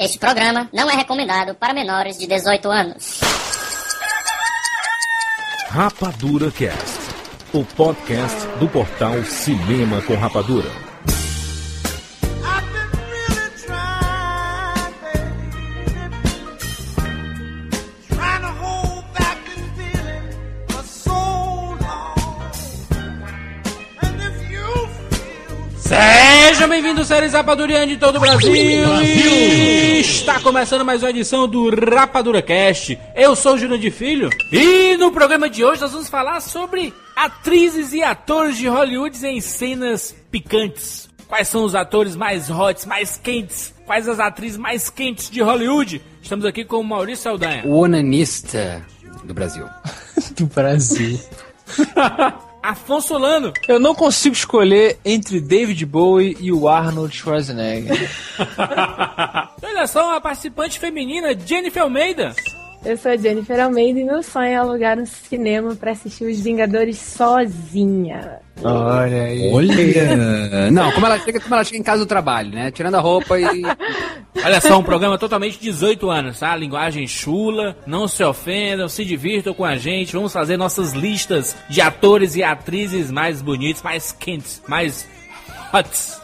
Este programa não é recomendado para menores de 18 anos. Rapadura Cast, o podcast do portal Cinema com Rapadura. Bem-vindos, séries Rapadurianos de todo o Brasil. E Está começando mais uma edição do Rapadura Cast. Eu sou o Jurandir Filho e no programa de hoje nós vamos falar sobre atrizes e atores de Hollywood em cenas picantes. Quais são os atores mais hot, mais quentes? Quais as atrizes mais quentes de Hollywood? Estamos aqui com o Maurício Saldanha. O onanista do Brasil. do Brasil. Afonso Solano. Eu não consigo escolher entre David Bowie e o Arnold Schwarzenegger. Olha só, uma participante feminina, Jennifer Almeida. Eu sou a Jennifer Almeida e meu sonho é alugar um cinema pra assistir Os Vingadores sozinha. Olha aí. Olha! Não, como ela, chega, como ela chega em casa do trabalho, né? Tirando a roupa e. Olha só, um programa totalmente 18 anos, tá? Linguagem chula, não se ofendam, se divirtam com a gente. Vamos fazer nossas listas de atores e atrizes mais bonitos, mais quentes, mais hots,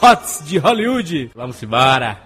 hots de Hollywood. Vamos embora.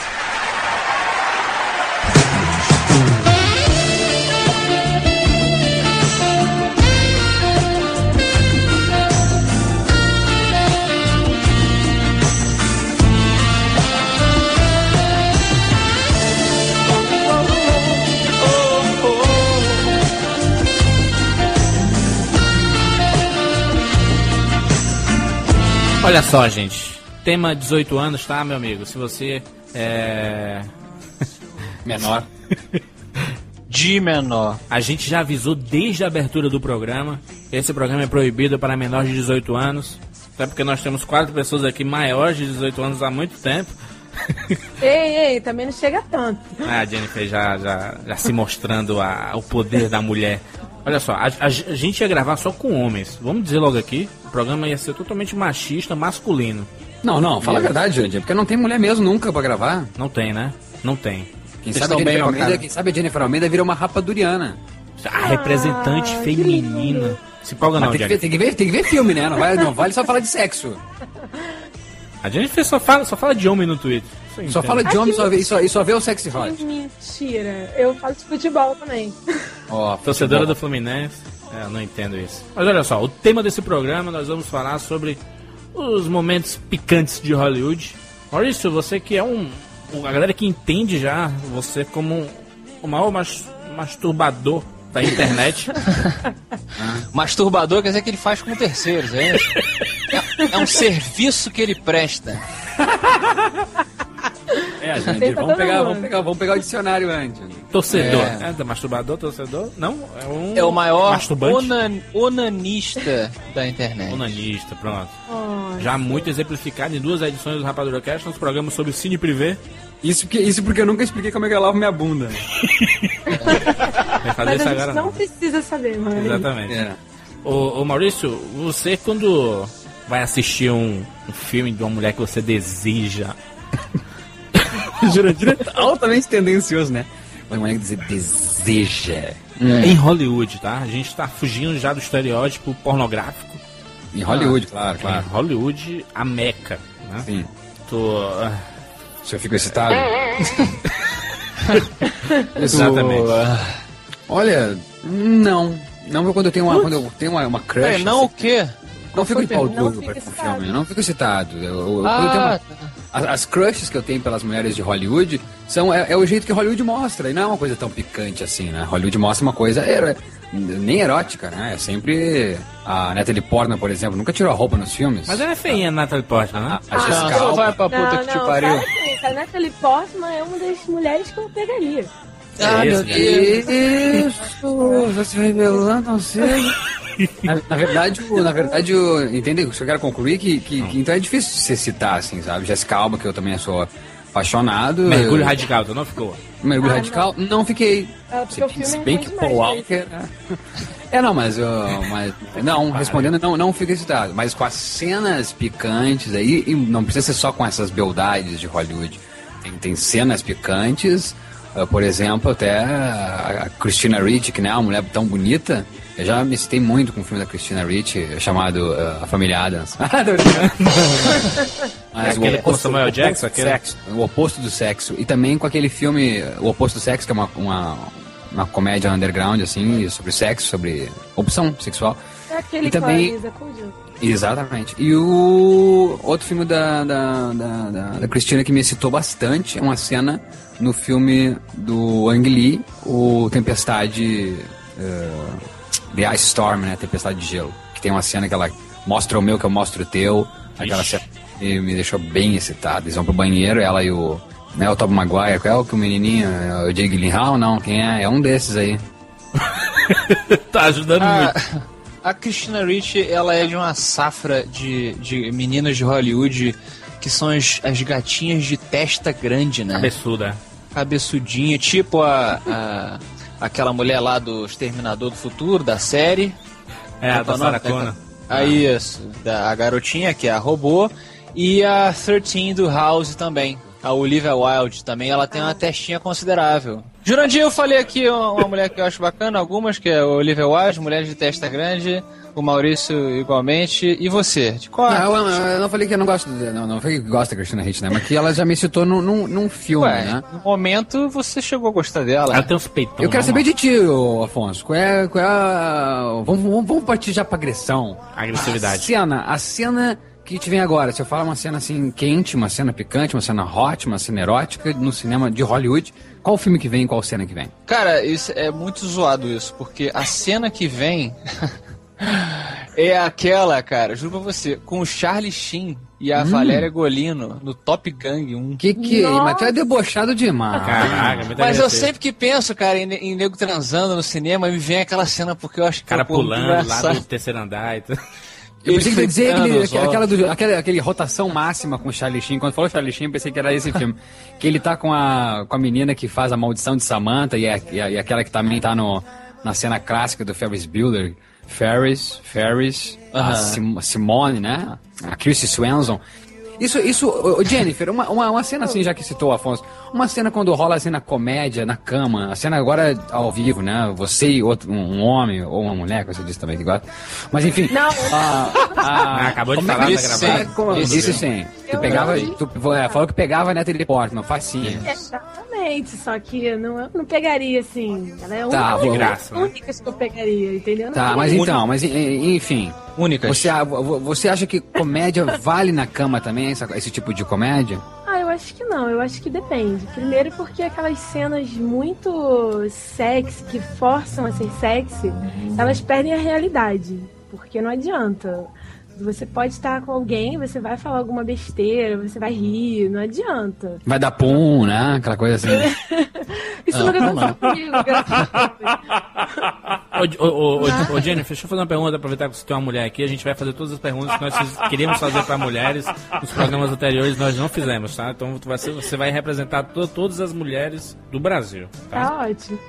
Olha só, gente. Tema 18 anos, tá, meu amigo? Se você é. Menor. De menor. A gente já avisou desde a abertura do programa. Esse programa é proibido para menores de 18 anos. Até porque nós temos quatro pessoas aqui maiores de 18 anos há muito tempo. Ei, ei, também não chega tanto. Ah, a Jennifer já, já, já se mostrando a, o poder da mulher. Olha só, a, a- a gente ia gravar só com homens. Vamos dizer logo aqui, o programa ia ser totalmente machista, masculino. Não, não, fala a verdade, Jandir, porque não tem mulher mesmo nunca pra gravar. Não tem, né? Não tem. Quem Vocês sabe, a Jennifer Almeida, quem sabe a Jennifer Almeida vira uma rapaduriana. A representante que feminina. Se empolga não, tem, que ver, tem, que ver, tem que ver filme, né? Não, vai, não vale só falar de sexo. A Jennifer só fala, só fala de homem no Twitter. Eu Só fala de homem e só vê, e só, e só vê o sexy hot. Mentira. Eu falo de futebol também. Ó, Torcedora do. Fluminense. É, eu não entendo isso. Mas olha só, o tema desse programa nós vamos falar sobre os momentos picantes de Hollywood. Maurício, você que é um. A galera que entende já você como o maior mas- masturbador da internet. Masturbador quer dizer que ele faz com terceiros, é isso? É, é um serviço que ele presta. É, vamos pegar, vamos, pegar, vamos pegar o dicionário antes. torcedor. É. É. masturbador, torcedor? Não, é um. É o maior onan- onanista da internet. Onanista, pronto. Oh, Já muito exemplificado em duas edições do Rapadura Cast, nosso programa sobre cine privê. Isso porque, isso porque eu nunca expliquei como é que eu lavo minha bunda. Mas a agora gente não. não precisa saber, mano. Exatamente. É. Ô, ô, Maurício, você quando vai assistir um, um filme de uma mulher que você deseja. Jurandir é altamente tendencioso, né? Mas uma mulher que dizer deseja. Em Hollywood, tá? A gente tá fugindo já do estereótipo pornográfico. Em Hollywood, claro, Em claro. Hollywood, a Meca, né? Sim. Tô, ah, O senhor ficou excitado? exatamente. Olha, não. Não quando eu tenho uma, quando eu tenho uma, uma crush. É, não o quê? Não fico de pau duro fica pra filme. Não fico excitado. Eu, eu- quando eu tenho Ah, uma- as, as crushes que eu tenho pelas mulheres de Hollywood são é, é o jeito que Hollywood mostra. E não é uma coisa tão picante assim, né? Hollywood mostra uma coisa ero- nem erótica, né? É sempre A Natalie Portman, por exemplo, nunca tirou a roupa nos filmes. Mas ela é feinha, a Natalie Portman, né? A Jessica Não, só Alba. vai pra puta não, que te não, pariu. para com isso. A Natalie Portman é uma das mulheres que eu pegaria. Ah, meu Deus. Isso, se revelando não sei. Na, na verdade, o- na verdade, o- entende? Eu quero concluir que, que, que então é difícil de se citar, assim, sabe? Jessica Alba, que eu também sou apaixonado. Mergulho eu- radical, tu não ficou? Mergulho Ah, radical? Não, fiquei. Ah, porque Se, o filme é bem que Paul Walker. né? É, não, mas, eu- mas. Não, respondendo, não, não fiquei citado. Mas com as cenas picantes aí, e não precisa ser só com essas beldades de Hollywood. Tem, tem cenas picantes. ah, por exemplo, até a, a Christina Ricci, que não é uma mulher tão bonita. Eu já me citei muito com o filme da Christina Ricci, chamado ah, A Família Adams. Ah, tô brincando. Mas Aquele o com oposto, Samuel o Jackson, aquele? sexo, o oposto do sexo. E também com aquele filme O Oposto do Sexo, que é uma, uma, uma comédia underground, assim, sobre sexo, sobre opção sexual. É aquele E também- com a. Exatamente. E o outro filme da, da, da, da, da Cristina que me excitou bastante é uma cena no filme do Ang Lee, o Tempestade. eh, The Ice Storm, né? Tempestade de Gelo. Que tem uma cena que ela mostra o meu, que eu mostro o teu. Aquela cena que me deixou bem excitado. Eles vão pro banheiro, ela e o. Né, o Tobey Maguire, qual é o que o menininho? É O Jake Gyllenhaal? Não, quem é? É um desses aí. tá ajudando muito. A, a Christina Ricci, ela é de uma safra de, de meninas de Hollywood que são as, as gatinhas de testa grande, né? Cabeçuda. Cabeçudinha, tipo a, a- aquela mulher lá do Exterminador do Futuro, da série. É, a da é nome Sarah Connor. Ah, isso. Da, a garotinha, que é a robô. E a 13 do House também. A Olivia Wilde também, ela tem uma testinha considerável. Jurandir, eu falei aqui uma, uma mulher que eu acho bacana, algumas, que é a Olivia Wilde, mulher de testa grande. O Maurício igualmente. E você? De qual? Não, eu, eu não falei que eu não gosto. de- Não, não falei que gosta da Christina Ricci, né? Mas que ela já me citou num, num, num filme, Ué, né? no momento você chegou a gostar dela. Ela tem uns peitão. Eu quero não, saber de ti, Afonso. Qual é, qual é a... vamos, vamos, vamos partir já pra agressão. A Agressividade. cena, a cena que te vem agora. Se eu falar uma cena assim quente, uma cena picante, uma cena hot, uma cena erótica no cinema de Hollywood, qual filme que vem e qual cena que vem? Cara, isso é muito zoado isso, porque a cena que vem é aquela, cara, juro pra você, com o Charlie Sheen e a Valéria Golino no Top Gang 1. Que que... Nossa. Mas tu é debochado demais. Caraca, muita Mas eu sempre que penso, cara, em, em nego transando no cinema, me vem aquela cena porque eu acho que Cara é pulando lá engraçado. do terceiro andar e tudo. Eu pensei que ia dizer aquele, aquela, do, aquela, aquele rotação máxima com o Charlie Sheen. Quando falou Charlie Sheen, eu pensei que era esse filme. Que ele tá com a, com a menina que faz a maldição de Samantha e, é- e, é- e aquela que também tá no, na cena clássica do Ferris Bueller. Ferris, Ferris, a Aham. Sim- Simone, né? A Chrissy Swanson. Isso, isso, Jennifer, uma, uma, uma cena assim, já que citou o Afonso, uma cena quando rola assim na comédia, na cama, a cena agora ao vivo, né? Você e outro, um, um homem ou uma mulher, que você disse também que gosta. Mas enfim. Não, Ah, Ah, acabou de como é falar, que tá gravado. É, Disse sim. Tu pegava, não tu é, falou que pegava a Natalie Portman, facinho. Exatamente, só que eu não, eu não pegaria assim. Ela é Tá, vou- graça, né? únicas que eu pegaria, entendeu? Não Tá, mas então, mas en- enfim. Únicas. Você, você acha que comédia vale na cama também, essa- esse tipo de comédia? Ah, eu acho que não, eu acho que depende. Primeiro porque aquelas cenas muito sexy, que forçam a ser sexy, elas perdem a realidade. Porque não adianta. Você pode estar com alguém, você vai falar alguma besteira, você vai rir, não adianta. Vai dar pum, né? Aquela coisa assim. Isso Ah, nunca não, aconteceu comigo, graças a Deus. Ô, ô, ô, ô, ô, Jennifer, deixa eu fazer uma pergunta, aproveitar que você tem uma mulher aqui. A gente vai fazer todas as perguntas que nós queríamos fazer para mulheres nos programas anteriores, nós não fizemos, tá? Então tu vai ser- você vai representar to- todas as mulheres do Brasil, tá? Tá ótimo.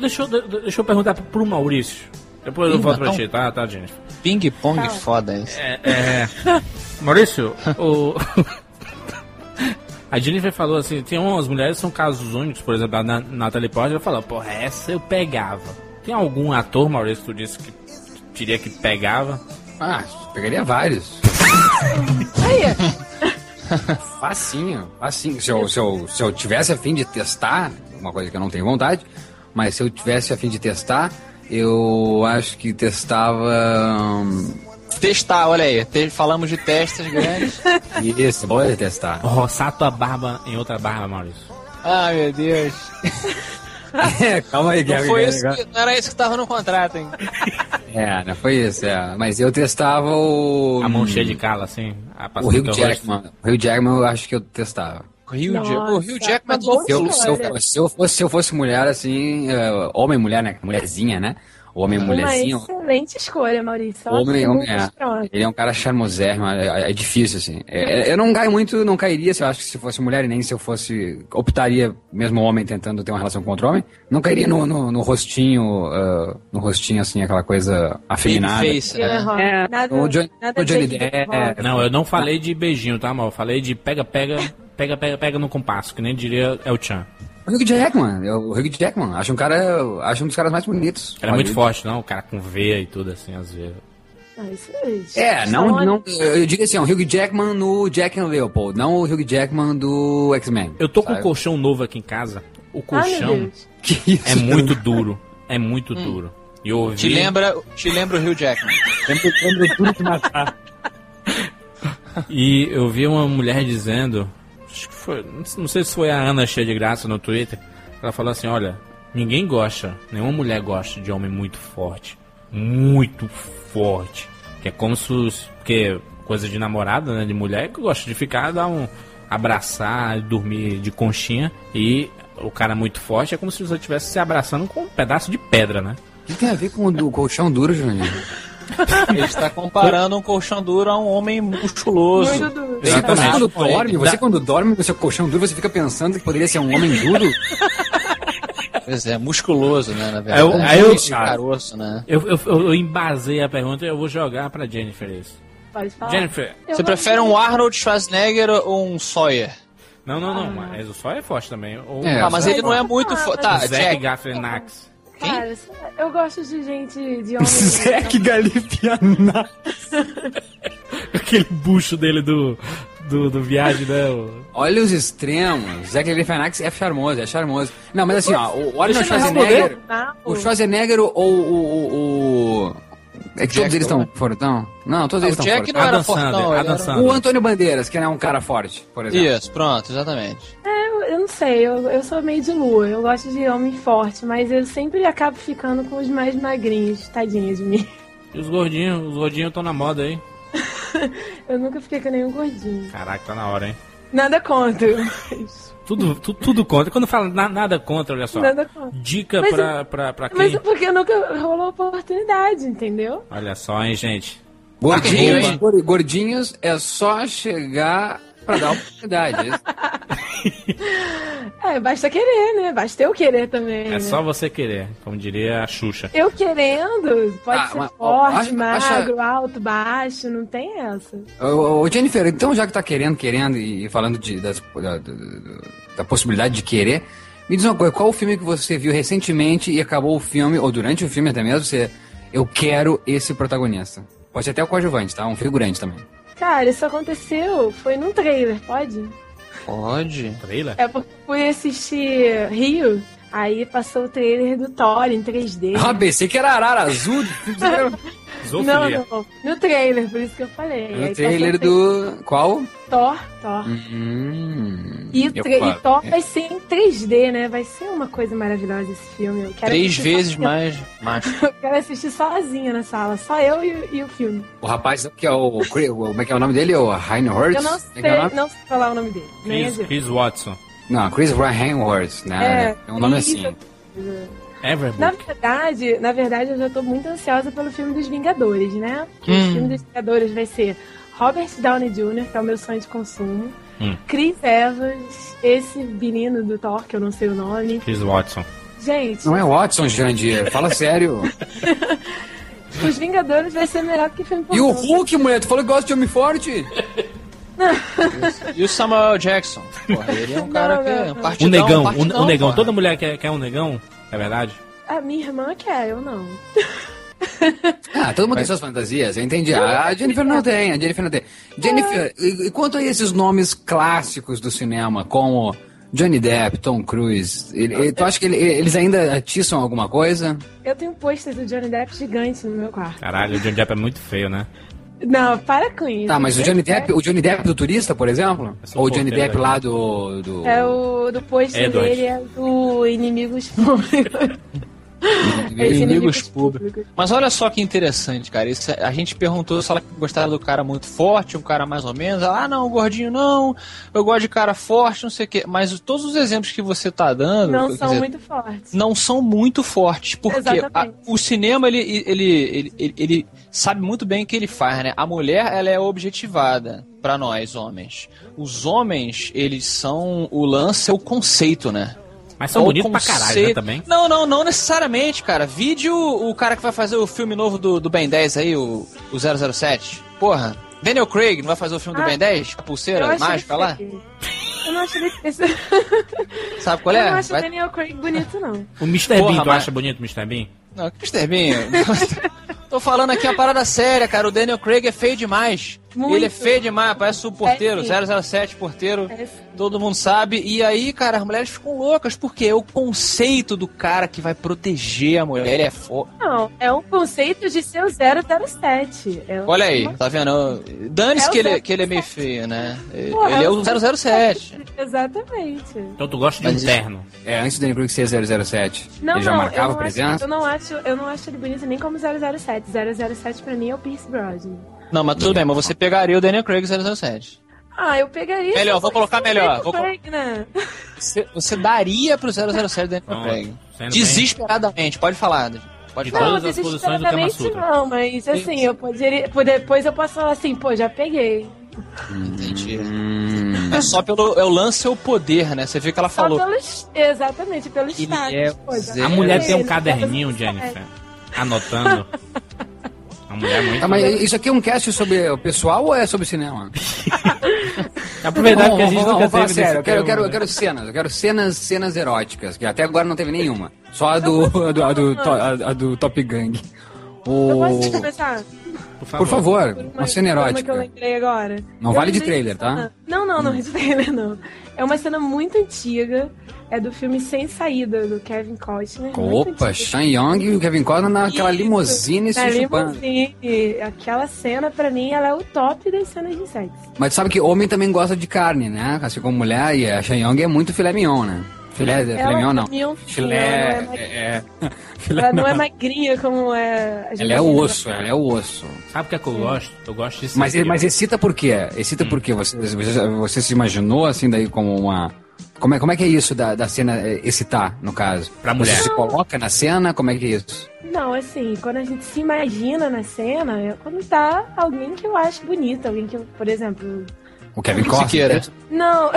Deixa, eu, de- deixa eu perguntar pro Maurício. Depois eu volto pra não. ti, tá, tá, Jennifer? Ping-pong Tá. foda isso. É, é... Maurício, o... a Jennifer falou assim, tem umas mulheres que são casos únicos, por exemplo, a Na- Natalie Portman falou, porra, essa eu pegava. Tem algum ator, Maurício, que tu disse que diria que pegava? Ah, pegaria vários. Aí, Facinho, facinho. Se eu, se, eu, se eu tivesse a fim de testar, uma coisa que eu não tenho vontade, mas se eu tivesse a fim de testar, eu acho que testava. hum, Testar, olha aí. te- falamos de testas grandes. Isso, pode testar. Roçar tua barba em outra barba, Maurício. Ai, meu Deus. É, calma aí, Não, foi Gary, isso que, não era isso que tava no contrato, hein? É, não foi isso, é. Mas eu testava o. A mão cheia de cala, assim. a O rosto. Jackman. O Hugh Jackman eu acho que eu testava. Nossa, Ja- o é uma tudo boa Se eu, se, eu, fosse- se, eu fosse, se eu fosse mulher, assim, eh, homem e mulher, né? Mulherzinha, né? Homem e Uma mulherzinho. excelente escolha, Maurício. Homem, homem, é. Ele é um cara charmosérrimo, é, é difícil, assim. É, é, eu não caio muito, não cairia se eu acho que se fosse mulher e nem se eu fosse. Optaria, mesmo homem tentando ter uma relação com outro homem, não cairia no, no, no rostinho, ah, no rostinho, assim, aquela coisa afeminada. Né? Aham. É, Nada, o Johnny- nada o Johnny Depp. Não, eu não falei de beijinho, tá, mal? Eu falei de pega, pega, pega, pega, no compasso, que nem diria El Chan. O Hugh Jackman, é o Hugh Jackman, acho um cara, acho um dos caras mais bonitos. Era muito forte, não? O cara com veia e tudo, assim, às vezes. Ah, isso é, É, não, não, eu digo assim, o Hugh Jackman no Jack and Leopold, não o Hugh Jackman do X-Men. Eu tô com um sabe? colchão novo aqui em casa. O colchão isso? é muito duro. É muito duro. E eu ouvi... Te lembra, te lembra o Hugh Jackman. Lembra- lembra tudo que matar. E eu vi uma mulher dizendo, acho que foi, não sei se foi a Ana cheia de graça no Twitter, ela falou assim, olha, ninguém gosta, nenhuma mulher gosta de homem muito forte, muito forte, que é como se, os- porque coisa de namorada, né, de mulher que gosta de ficar, dar um abraçar, dormir de conchinha e o cara muito forte é como se você estivesse se abraçando com um pedaço de pedra, né? O que tem a ver com o colchão duro, Júnior? Ele está comparando um colchão duro a um homem musculoso. Muito duro. Você Exatamente. quando dorme, você quando dorme com seu colchão duro, você fica pensando que poderia ser um homem duro? Pois é, musculoso, né, na eu- verdade. aí eu- caroço, né? Eu, eu, eu, eu embasei a pergunta e eu vou jogar pra Jennifer isso. Pode falar. Jennifer, Eu Você prefere um Arnold Schwarzenegger ou um Sawyer? Não, não, não, mas o Sol é forte também. Ou É, ah, mas ele não é muito Ah, forte. Tá, Zack Jack. Cara, eu gosto de gente, de homem... Zack Galifianakis. Aquele bucho dele do, do, do viagem, né? o- Olha os extremos. Zack Galifianakis é charmoso, é charmoso. Não, mas assim, ó, o Arnold Schwarzenegger... Não, O Schwarzenegger ou o... o, o- É que todos Jack eles estão fortão. Não, todos Ah, eles o estão Jack fortão. não era fortão, Sandler, ele Adam era- Sandler. O Antônio Bandeiras, que não é um cara forte, por exemplo. Isso, pronto, exatamente. eu, eu não sei, eu, eu sou meio de lua, eu gosto de homem forte, mas eu sempre acabo ficando com os mais magrinhos, tadinha de mim. E os gordinhos, os gordinhos estão na moda aí. Eu nunca fiquei com nenhum gordinho. Caraca, tá na hora, hein? Nada contra. mas- Tudo, tu- tudo contra. Quando fala na- nada contra, olha só. Nada contra. Dica Mas pra, pra, pra Mas quem. é porque nunca rolou oportunidade, entendeu? Olha só, hein, gente. Gordinhos, gordinhos é só chegar pra dar oportunidade. É, basta querer, né? Basta eu querer também. É né? só você querer, como diria a Xuxa. Eu querendo, pode Ah, ser mas, forte, acha- magro, alto, baixo, não tem essa. Ô, ô, Jennifer, então já que tá querendo, querendo e falando de, das- da, da- da possibilidade de querer, me diz uma coisa, qual o filme que você viu recentemente e acabou o filme, ou durante o filme até mesmo, você, eu quero esse protagonista? Pode ser até o coadjuvante, tá? Um figurante também. Cara, isso aconteceu, foi num trailer, pode? Pode. Trailer? É porque eu fui assistir Rio, aí passou o trailer do Thor em 3D. Ah, pensei que era Arara Azul. Não, não, no trailer, por isso que eu falei. No Aí trailer do... Qual? Thor, Thor. Hum, E, o eu tra- e. Thor vai ser em 3D, né? Vai ser uma coisa maravilhosa esse filme. Eu quero Três vezes sozinha. mais macho. Eu quero assistir sozinha na sala, só eu e, e o filme. O rapaz que é o... Como é que é o nome dele? O Reinhardt? Eu não sei, é que é nome? não sei falar o nome dele. Chris. Chris Watson. Não, Chris Reinhardt, né? É, um nome isso. assim. Na Everbook. verdade, na verdade, eu já tô muito ansiosa pelo filme dos Vingadores, né? Porque o filme dos Vingadores vai ser Robert Downey Jr., que é o meu sonho de consumo, Hum. Chris Evans, esse menino do Thor, que eu não sei o nome. Chris Watson. Gente, Não é Watson, Jandir. Fala sério. os Vingadores vai ser melhor que filme E o pornô. Hulk, mulher? Tu falou que gosta de homem forte? E o Samuel Jackson? Porra, ele é um cara Não, que é um partidão. O negão, o, partidão, o negão. porra. Toda mulher quer, quer um negão, é verdade? A minha irmã quer, eu não. Ah, todo mundo tem suas fantasias, eu entendi. A Jennifer não tem, a Jennifer não tem. Jennifer, e, e quanto a esses nomes clássicos do cinema, como Johnny Depp, Tom Cruise, ele, ele- tu acha que ele- eles ainda atiçam alguma coisa? Eu tenho um pôster do Johnny Depp gigante no meu quarto. Caralho, o Johnny Depp é muito feio, né? Não, para com isso. Tá, mas o Johnny Depp, o Johnny Depp do turista, por exemplo? É Ou o Johnny Depp lá do. do... É o do posto Edward. dele, é do Inimigos Públicos. É esse Inimigos públicos. Mas olha só que interessante, cara. Isso, é- a gente perguntou se ela gostava do cara muito forte, um cara mais ou menos. Ela, ah, não, gordinho não. Eu gosto de cara forte, não sei o quê. Mas todos os exemplos que você tá dando. Não são dizer, muito fortes. não são muito fortes, porque a- o cinema ele, ele, ele, ele, ele sabe muito bem o que ele faz, né? A mulher ela é objetivada pra nós homens. Os homens eles são o lance é o conceito, né? Mas são bonitos pra caralho, né, conceito- também. Não, não, não necessariamente, cara. Vídeo o cara que vai fazer o filme novo do, do Ben 10 aí, o, o 007. Porra, Daniel Craig não vai fazer o filme do Ah, Ben 10? A Eu pulseira mágica lá? Eu não acho ele. Sabe qual eu é? não acho Vai- o Daniel Craig bonito, não. O Mr. Porra, Bean, tu mas- acha bonito o Mr. Bean? Não, que Mr. Bean. Tô falando aqui uma parada séria, cara. O Daniel Craig é feio demais. Muito. Ele é feio demais, parece o porteiro, É, sim. 007 porteiro. É. Todo mundo sabe. E aí, cara, as mulheres ficam loucas, porque é o conceito do cara que vai proteger a mulher. Ele é foda. Não, é um conceito de ser o 007. É um- Olha aí, tá vendo? Dane-se É que, ele, 007. que ele é meio feio, né? Porra, ele é o 007. Exatamente. Então tu gosta de um Mas isso- terno. É, antes do Craig ser 007. Não, ele já não, marcava eu não presença? Acho, eu, não acho, eu não acho ele bonito nem como 007. 007 pra mim é o Pierce Brosnan. Não, mas tudo bem, mas você pegaria o Daniel Craig 007. Ah, eu pegaria. Melhor, vou colocar o melhor, vou Craig, né? Você, você daria pro 007 Daniel Pronto. Craig. Sendo bem- Desesperadamente, pode falar. Pode De falar. todas Não, as posições do Kama desesperadamente não, mas assim, eu poderia. Depois eu posso falar assim, pô, já peguei. Entendi. Hum, É só pelo. É o lance é o poder, né? Você vê que ela Só falou. pelos. Exatamente, pelo Ele status. é. A mulher tem um caderninho, 007. Jennifer, anotando. Mulher é muito. Tá, mas isso aqui é um cast sobre o pessoal ou é sobre cinema? Aproveitar que a gente nunca falar teve sério, eu quero, eu, quero, eu quero cenas, eu quero cenas, cenas eróticas, que até agora não teve nenhuma. Só a do, a do, a do, a- a do Top Gang. Eu posso O... começar? Por Por favor, Por uma cena uma que eu erótica. lembrei agora. Não Eu vale de trailer, uma tá? Não, não, não é de trailer, não. É uma cena muito antiga. É do filme Sem Saída, do Kevin Costner. Opa. Sean Young e o Kevin Costner naquela Isso, limusine se Na chupando. limusine. Aquela cena, pra mim, ela é o top das cenas de sexo. Mas sabe que homem também gosta de carne, né? Assim como mulher, e a Sean Young é muito filé mignon, né? Filé, filé Ela mignon é não. mignon, Filé, não é é, é, filé Ela não é magrinha como é... Ela é o osso, ela é o osso. Sabe o que é que eu gosto? Eu gosto de Mas, ser- mas excita por quê? Excita por quê? Você, você, você se imaginou assim daí como uma... Como é, como é que é isso da, da cena eh, excitar, no caso? Pra mulher. Você se coloca na cena? Como é que é isso? Não, assim, quando a gente se imagina na cena, é quando tá alguém que eu acho bonito, alguém que, eu, por exemplo... O Kevin. Costner? Não,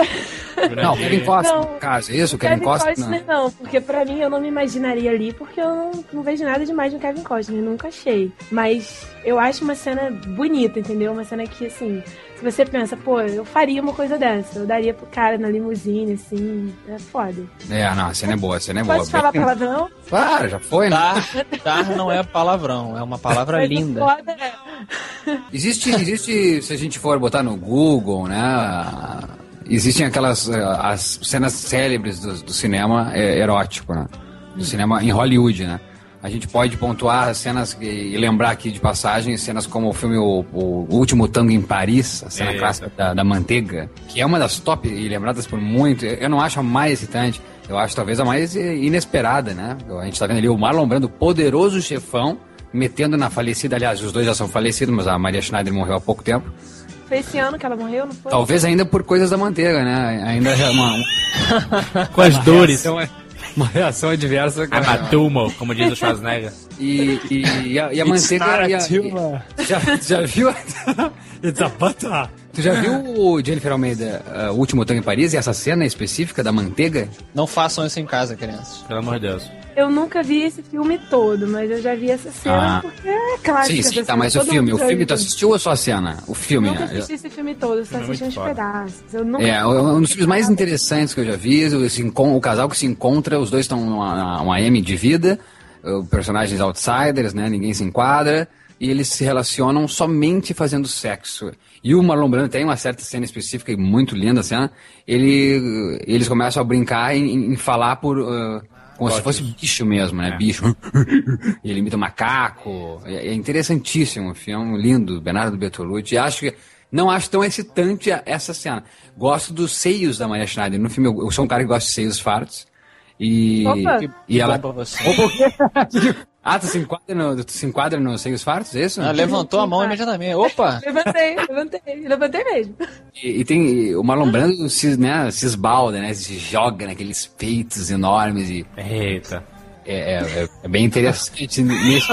Não, o Kevin Costner, Não. no caso. Isso, o Kevin, Kevin Costner. Costner não, porque pra mim eu não me imaginaria ali, porque eu não, não vejo nada demais no Kevin Costner, nunca achei. Mas eu acho uma cena bonita, entendeu? Uma cena que, assim, se você pensa, pô, eu faria uma coisa dessa, eu daria pro cara na limusine, assim, é foda. É, não, a cena é boa, a cena é boa. Pode falar palavrão? Claro, já foi, né? Tar, tar não é palavrão, é uma palavra Mas linda. Foda é, Existe, existe, se a gente for botar no Google, né? Existem aquelas eh, as cenas célebres do, do cinema eh, erótico, né? Do cinema em Hollywood, né? A gente pode pontuar cenas e lembrar aqui de passagem, cenas como o filme O, o Último Tango em Paris, a cena É. clássica da, da manteiga, que é uma das top e lembradas por muito. Eu não acho a mais excitante, eu acho talvez a mais inesperada, né? A gente tá vendo ali o Marlon Brando, poderoso chefão, metendo na falecida, aliás, os dois já são falecidos, mas a Maria Schneider morreu há pouco tempo. foi esse ano que ela morreu, não foi? Talvez ainda por coisas da manteiga, né? Ainda é uma, Com as dores. reação, uma reação adversa. I'm a tumor, como diz o Schwarzenegger. E, e, e a, e a manteiga. E a, e- já, já viu? It's a butter. Tu já viu o Jennifer Almeida, uh, o último tango em Paris, e essa cena específica da manteiga? Não façam isso em casa, crianças. Pelo amor de Deus. Eu nunca vi esse filme todo, mas eu já vi essa cena Ah. porque é clássica. sim, sim, essa tá, mas o filme, o filme tu assistiu ou só a cena? O filme. Nunca né? assisti esse filme todo, só é assisti uns pedaços. Eu nunca É, um dos filmes mais interessantes que eu já vi, o, o casal que se encontra, os dois estão numa uma M de vida, personagens outsiders, né? Ninguém se enquadra, e eles se relacionam somente fazendo sexo. E o Marlon Brando tem uma certa cena específica e muito linda a cena, ele, eles começam a brincar em, em falar por... uh, Como se fosse bicho mesmo, né? É. Bicho. e ele imita um macaco. É, é interessantíssimo o filme, lindo, Bernardo Bertolucci. E acho que. Não acho tão excitante essa cena. Gosto dos seios da Maria Schneider. No filme, eu, eu sou um cara que gosta de seios fartos. E. Opa! Que, E que ela. bom pra você. Opa, o quê? ah, tu se enquadra, no, tu se enquadra nos seios fartos, é isso? Ah, levantou a mão imediatamente. Opa! Levantei, levantei, levantei mesmo. E, e tem o Marlon Brando se, né, se esbalda, né? Se joga naqueles peitos enormes e Eita. é, é- é- é bem interessante nisso.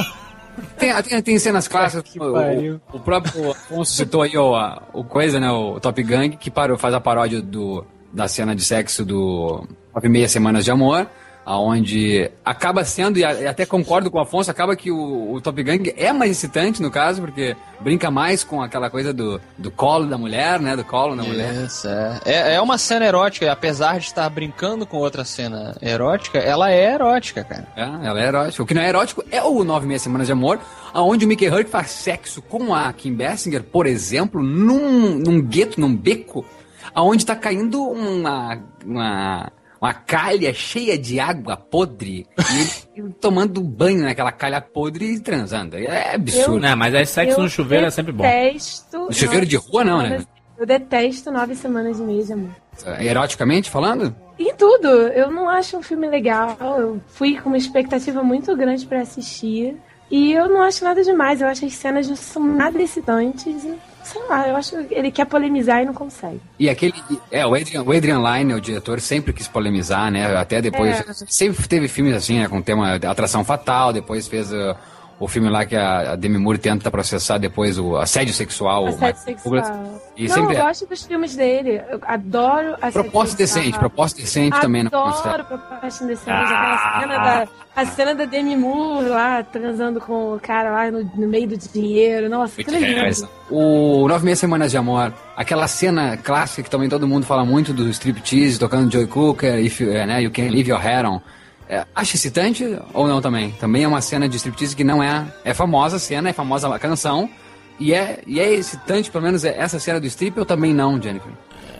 Tem, tem, tem cenas clássicas. o, pariu. o, o próprio Afonso citou aí o, a- o coisa, né? O Top Gang, que parou, faz a paródia do, da cena de sexo do e Meia Semanas de Amor. Aonde acaba sendo, e até concordo com o Afonso, acaba que o, o Top Gang é mais excitante no caso, porque brinca mais com aquela coisa do, do colo da mulher, né? Do colo da mulher. Isso, é. é. É uma cena erótica, apesar de estar brincando com outra cena erótica, ela é erótica, cara. É, ela é erótica. O que não é erótico é o Nove e Meia Semanas de Amor, aonde o Mickey Hurk faz sexo com a Kim Basinger, por exemplo, num, num gueto, num beco, aonde tá caindo uma, uma, uma calha cheia de água podre e ele tomando banho naquela calha podre e transando. É absurdo. Não, mas aí sexo Eu no chuveiro é sempre bom. Detesto. No chuveiro de rua, não, né? Eu detesto nove semanas e de amor. Eroticamente falando? Em tudo, eu não acho um filme legal. Eu fui com uma expectativa muito grande pra assistir. E eu não acho nada demais. Eu acho as cenas não são nada excitantes. Sei lá, eu acho que ele quer polemizar e não consegue. E aquele. É, o Adrian, o Adrian Lyne, o diretor, sempre quis polemizar, né? Até depois. É. Sempre teve filmes assim, né? Com tema Atração Fatal, depois fez uh, o filme lá que a, a Demi Moore tenta processar depois o assédio sexual. o Assédio sexual. E não, sempre eu é. gosto dos filmes dele. Eu adoro assédio Proposta sexual. decente, proposta decente também não Adoro proposta decente. Ah. Aquela cena da, a cena da Demi Moore lá, transando com o cara lá no, no meio do dinheiro. Nossa, que lindo. O Nove Meia Semanas de Amor, aquela cena clássica que também todo mundo fala muito do striptease, tocando Joy Cooker, if, you- é, né, You Can Leave Your Hair On. É, acha excitante ou não também? Também é uma cena de striptease que não é... É famosa a cena, é famosa a canção, e é, e é excitante, pelo menos é essa cena do strip, ou também não, Jennifer?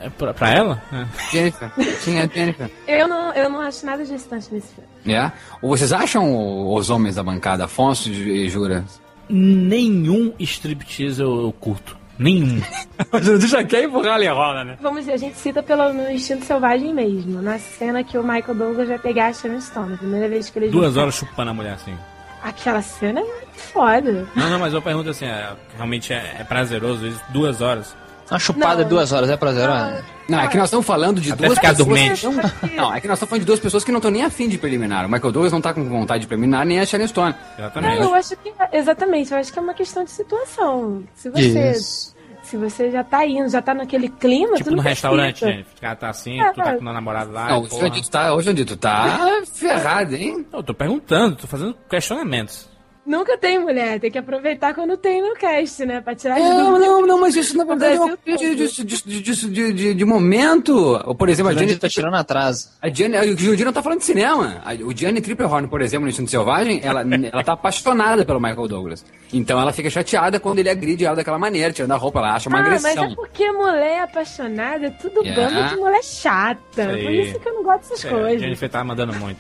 É pra, pra ela? É. Jennifer, sim, é Jennifer. Eu não, eu não acho nada de excitante nesse filme. É? Ou vocês acham, os homens da bancada, Afonso e Jura? Nenhum striptease eu, eu curto. Nenhum. Tu já quer empurrar ali a roda, né? Vamos dizer, a gente cita pelo no instinto selvagem mesmo. Na cena que o Michael Douglas vai pegar a Sharon Stone. A primeira vez que eles Duas horas chupando a mulher assim. Aquela cena é muito foda. Não, não, mas eu pergunto assim, é, realmente é, é prazeroso isso? Duas horas? Uma chupada Não. de duas horas é prazerosa. Não, é que nós estamos falando de Até duas ficar pessoas. dormente. que Não, não, é que nós estamos falando de duas pessoas que não estão nem afim de preliminar. O Michael Douglas não tá com vontade de preliminar, nem a Sharon Stone. Exatamente. Não, eu acho que. Exatamente, eu acho que é uma questão de situação. Se você. Isso. Se você já tá indo, já tá naquele clima, Tipo tu não no restaurante, precisa. gente. O cara tá assim, É, tu tá é. com o namorado lá. Não, hoje onde tu tá, hoje onde tu tá ferrado, hein? Eu tô perguntando, tô fazendo questionamentos. Nunca tem mulher, tem que aproveitar quando tem no cast, né? Pra tirar as Não, não, não, mas isso na verdade é uma coisa de, de, de, de, de, de- de momento. Ou, por exemplo, A gente tá tirando atraso. a Jenny, o Judy não tá falando de cinema. A- O Gianni Triplehorn, por exemplo, no Instinto Selvagem, ela, ela tá apaixonada pelo Michael Douglas. Então ela fica chateada quando ele agride ela daquela maneira, tirando a roupa, ela acha uma Ah, mas agressão. é porque mulher apaixonada é tudo Yeah. bando de mulher chata. Isso Por isso que eu não gosto dessas É, a coisas. Jennifer tá mandando muito.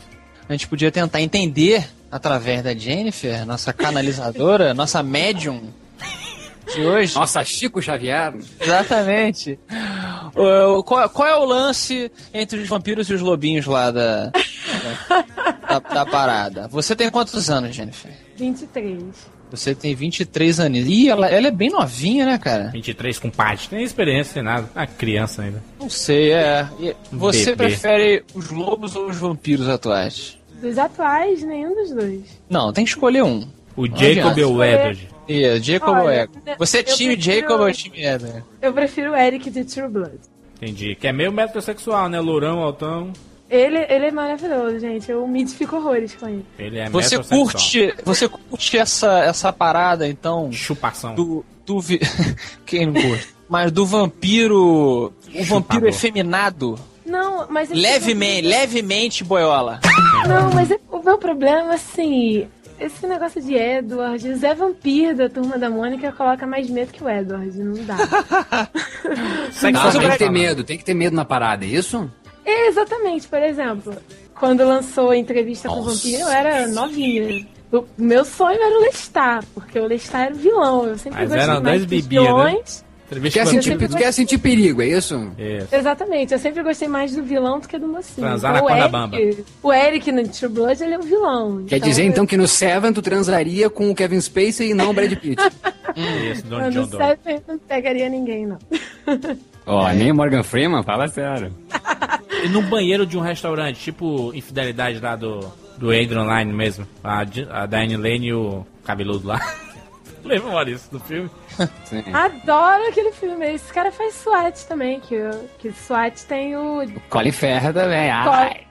A gente podia tentar entender através da Jennifer, nossa canalizadora, nossa médium de hoje. Nossa, Chico Xavier. Exatamente. O- qual, qual é o lance entre os vampiros e os lobinhos lá da, da, da- da parada? Você tem quantos anos, Jennifer? 23. Você tem 23 anos. Ih, ela, ela é bem novinha, né, cara? 23 com parte. Tem experiência, tem nada. Ah, criança ainda. Não sei, é. Você Bebê. prefere os lobos ou os vampiros atuais? Dos atuais, nenhum dos dois. Não, tem que escolher um. O Não Jacob ou o Edward? Ia, Jacob Olha, ou? Você é time prefiro- Jacob ou time Edward? Eu prefiro o Eric de True Blood. Entendi. Que é meio metrosexual, né? Lourão, altão. Ele, ele é maravilhoso, gente. Eu me identifico horrores com ele. Ele é Você metrosexual. curte, você curte essa, essa parada, então, Chupação. do, do vi... Quem não curte? Mas do vampiro... O vampiro efeminado. Não, mas... é Levemente, levemente boiola. Não, mas é- o meu problema, assim... Esse negócio de Edward, o Zé Vampiro da Turma da Mônica coloca mais medo que o Edward. Não dá. Não, tem que ter medo, tem que ter medo na parada, é isso? É, exatamente, por exemplo. quando lançou a entrevista com o vampiro, eu era novinha. O meu sonho era o Lestat, porque o Lestat era o vilão. Eu sempre Mas gostei eram mais dois bebia, né? Quer sentir, quer sentir perigo, é isso? Isso. Exatamente, eu sempre gostei mais do vilão do que do mocinho. Transar na o corda Eric, bamba. o Eric no True Blood, ele é o vilão. Quer dizer então que no Seven tu transaria com o Kevin Spacey e não o Brad Pitt. Isso, Don eu John não, Doe. sei, não pegaria ninguém, não. Ó, nem o Morgan Freeman, fala sério. E no banheiro de um restaurante, tipo infidelidade lá do, do Adrian Line mesmo. A, a Diane Lane e o cabeludo lá. Lembra, Maurício, do filme? Sim. Adoro aquele filme. Esse cara faz SWAT também, que, o- que SWAT tem o. Colin Ferra também. Ai.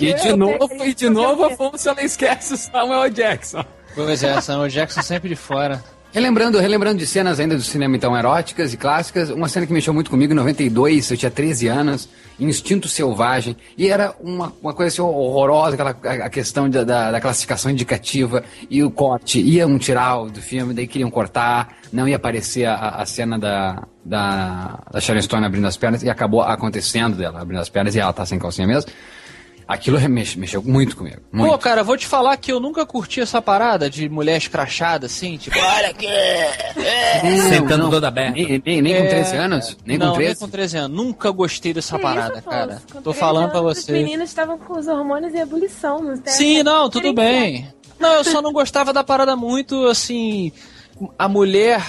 E de novo, e de novo a Afonso ela esquece o Samuel Jackson. Pois é, Samuel Jackson sempre de fora. Relembrando, relembrando de cenas ainda do cinema então eróticas e clássicas, uma cena que mexeu muito comigo em 92, eu tinha 13 anos, Instinto Selvagem, e era uma, uma coisa assim horrorosa, aquela a, questão da, da, da classificação indicativa e o corte. Iam tirar o do filme, daí queriam cortar, não ia aparecer a, a cena da, da, da Sharon Stone abrindo as pernas, e acabou acontecendo dela abrindo as pernas e ela tá sem calcinha mesmo. Aquilo mexe, mexeu muito comigo. Muito. Pô, cara, vou te falar que eu nunca curti essa parada de mulher escrachada, assim, tipo, olha aqui. Não, Sentando não. toda aberta. Nem, nem, nem com É, 13 anos? Nem não, com 13? nem com 13 anos. Nunca gostei dessa Que parada, isso, cara. Com Tô 13 falando pra anos, Os você. meninos estavam com os hormônios em ebulição. Não tem Sim, não, tudo bem. Não, eu só não gostava da parada muito, assim, a mulher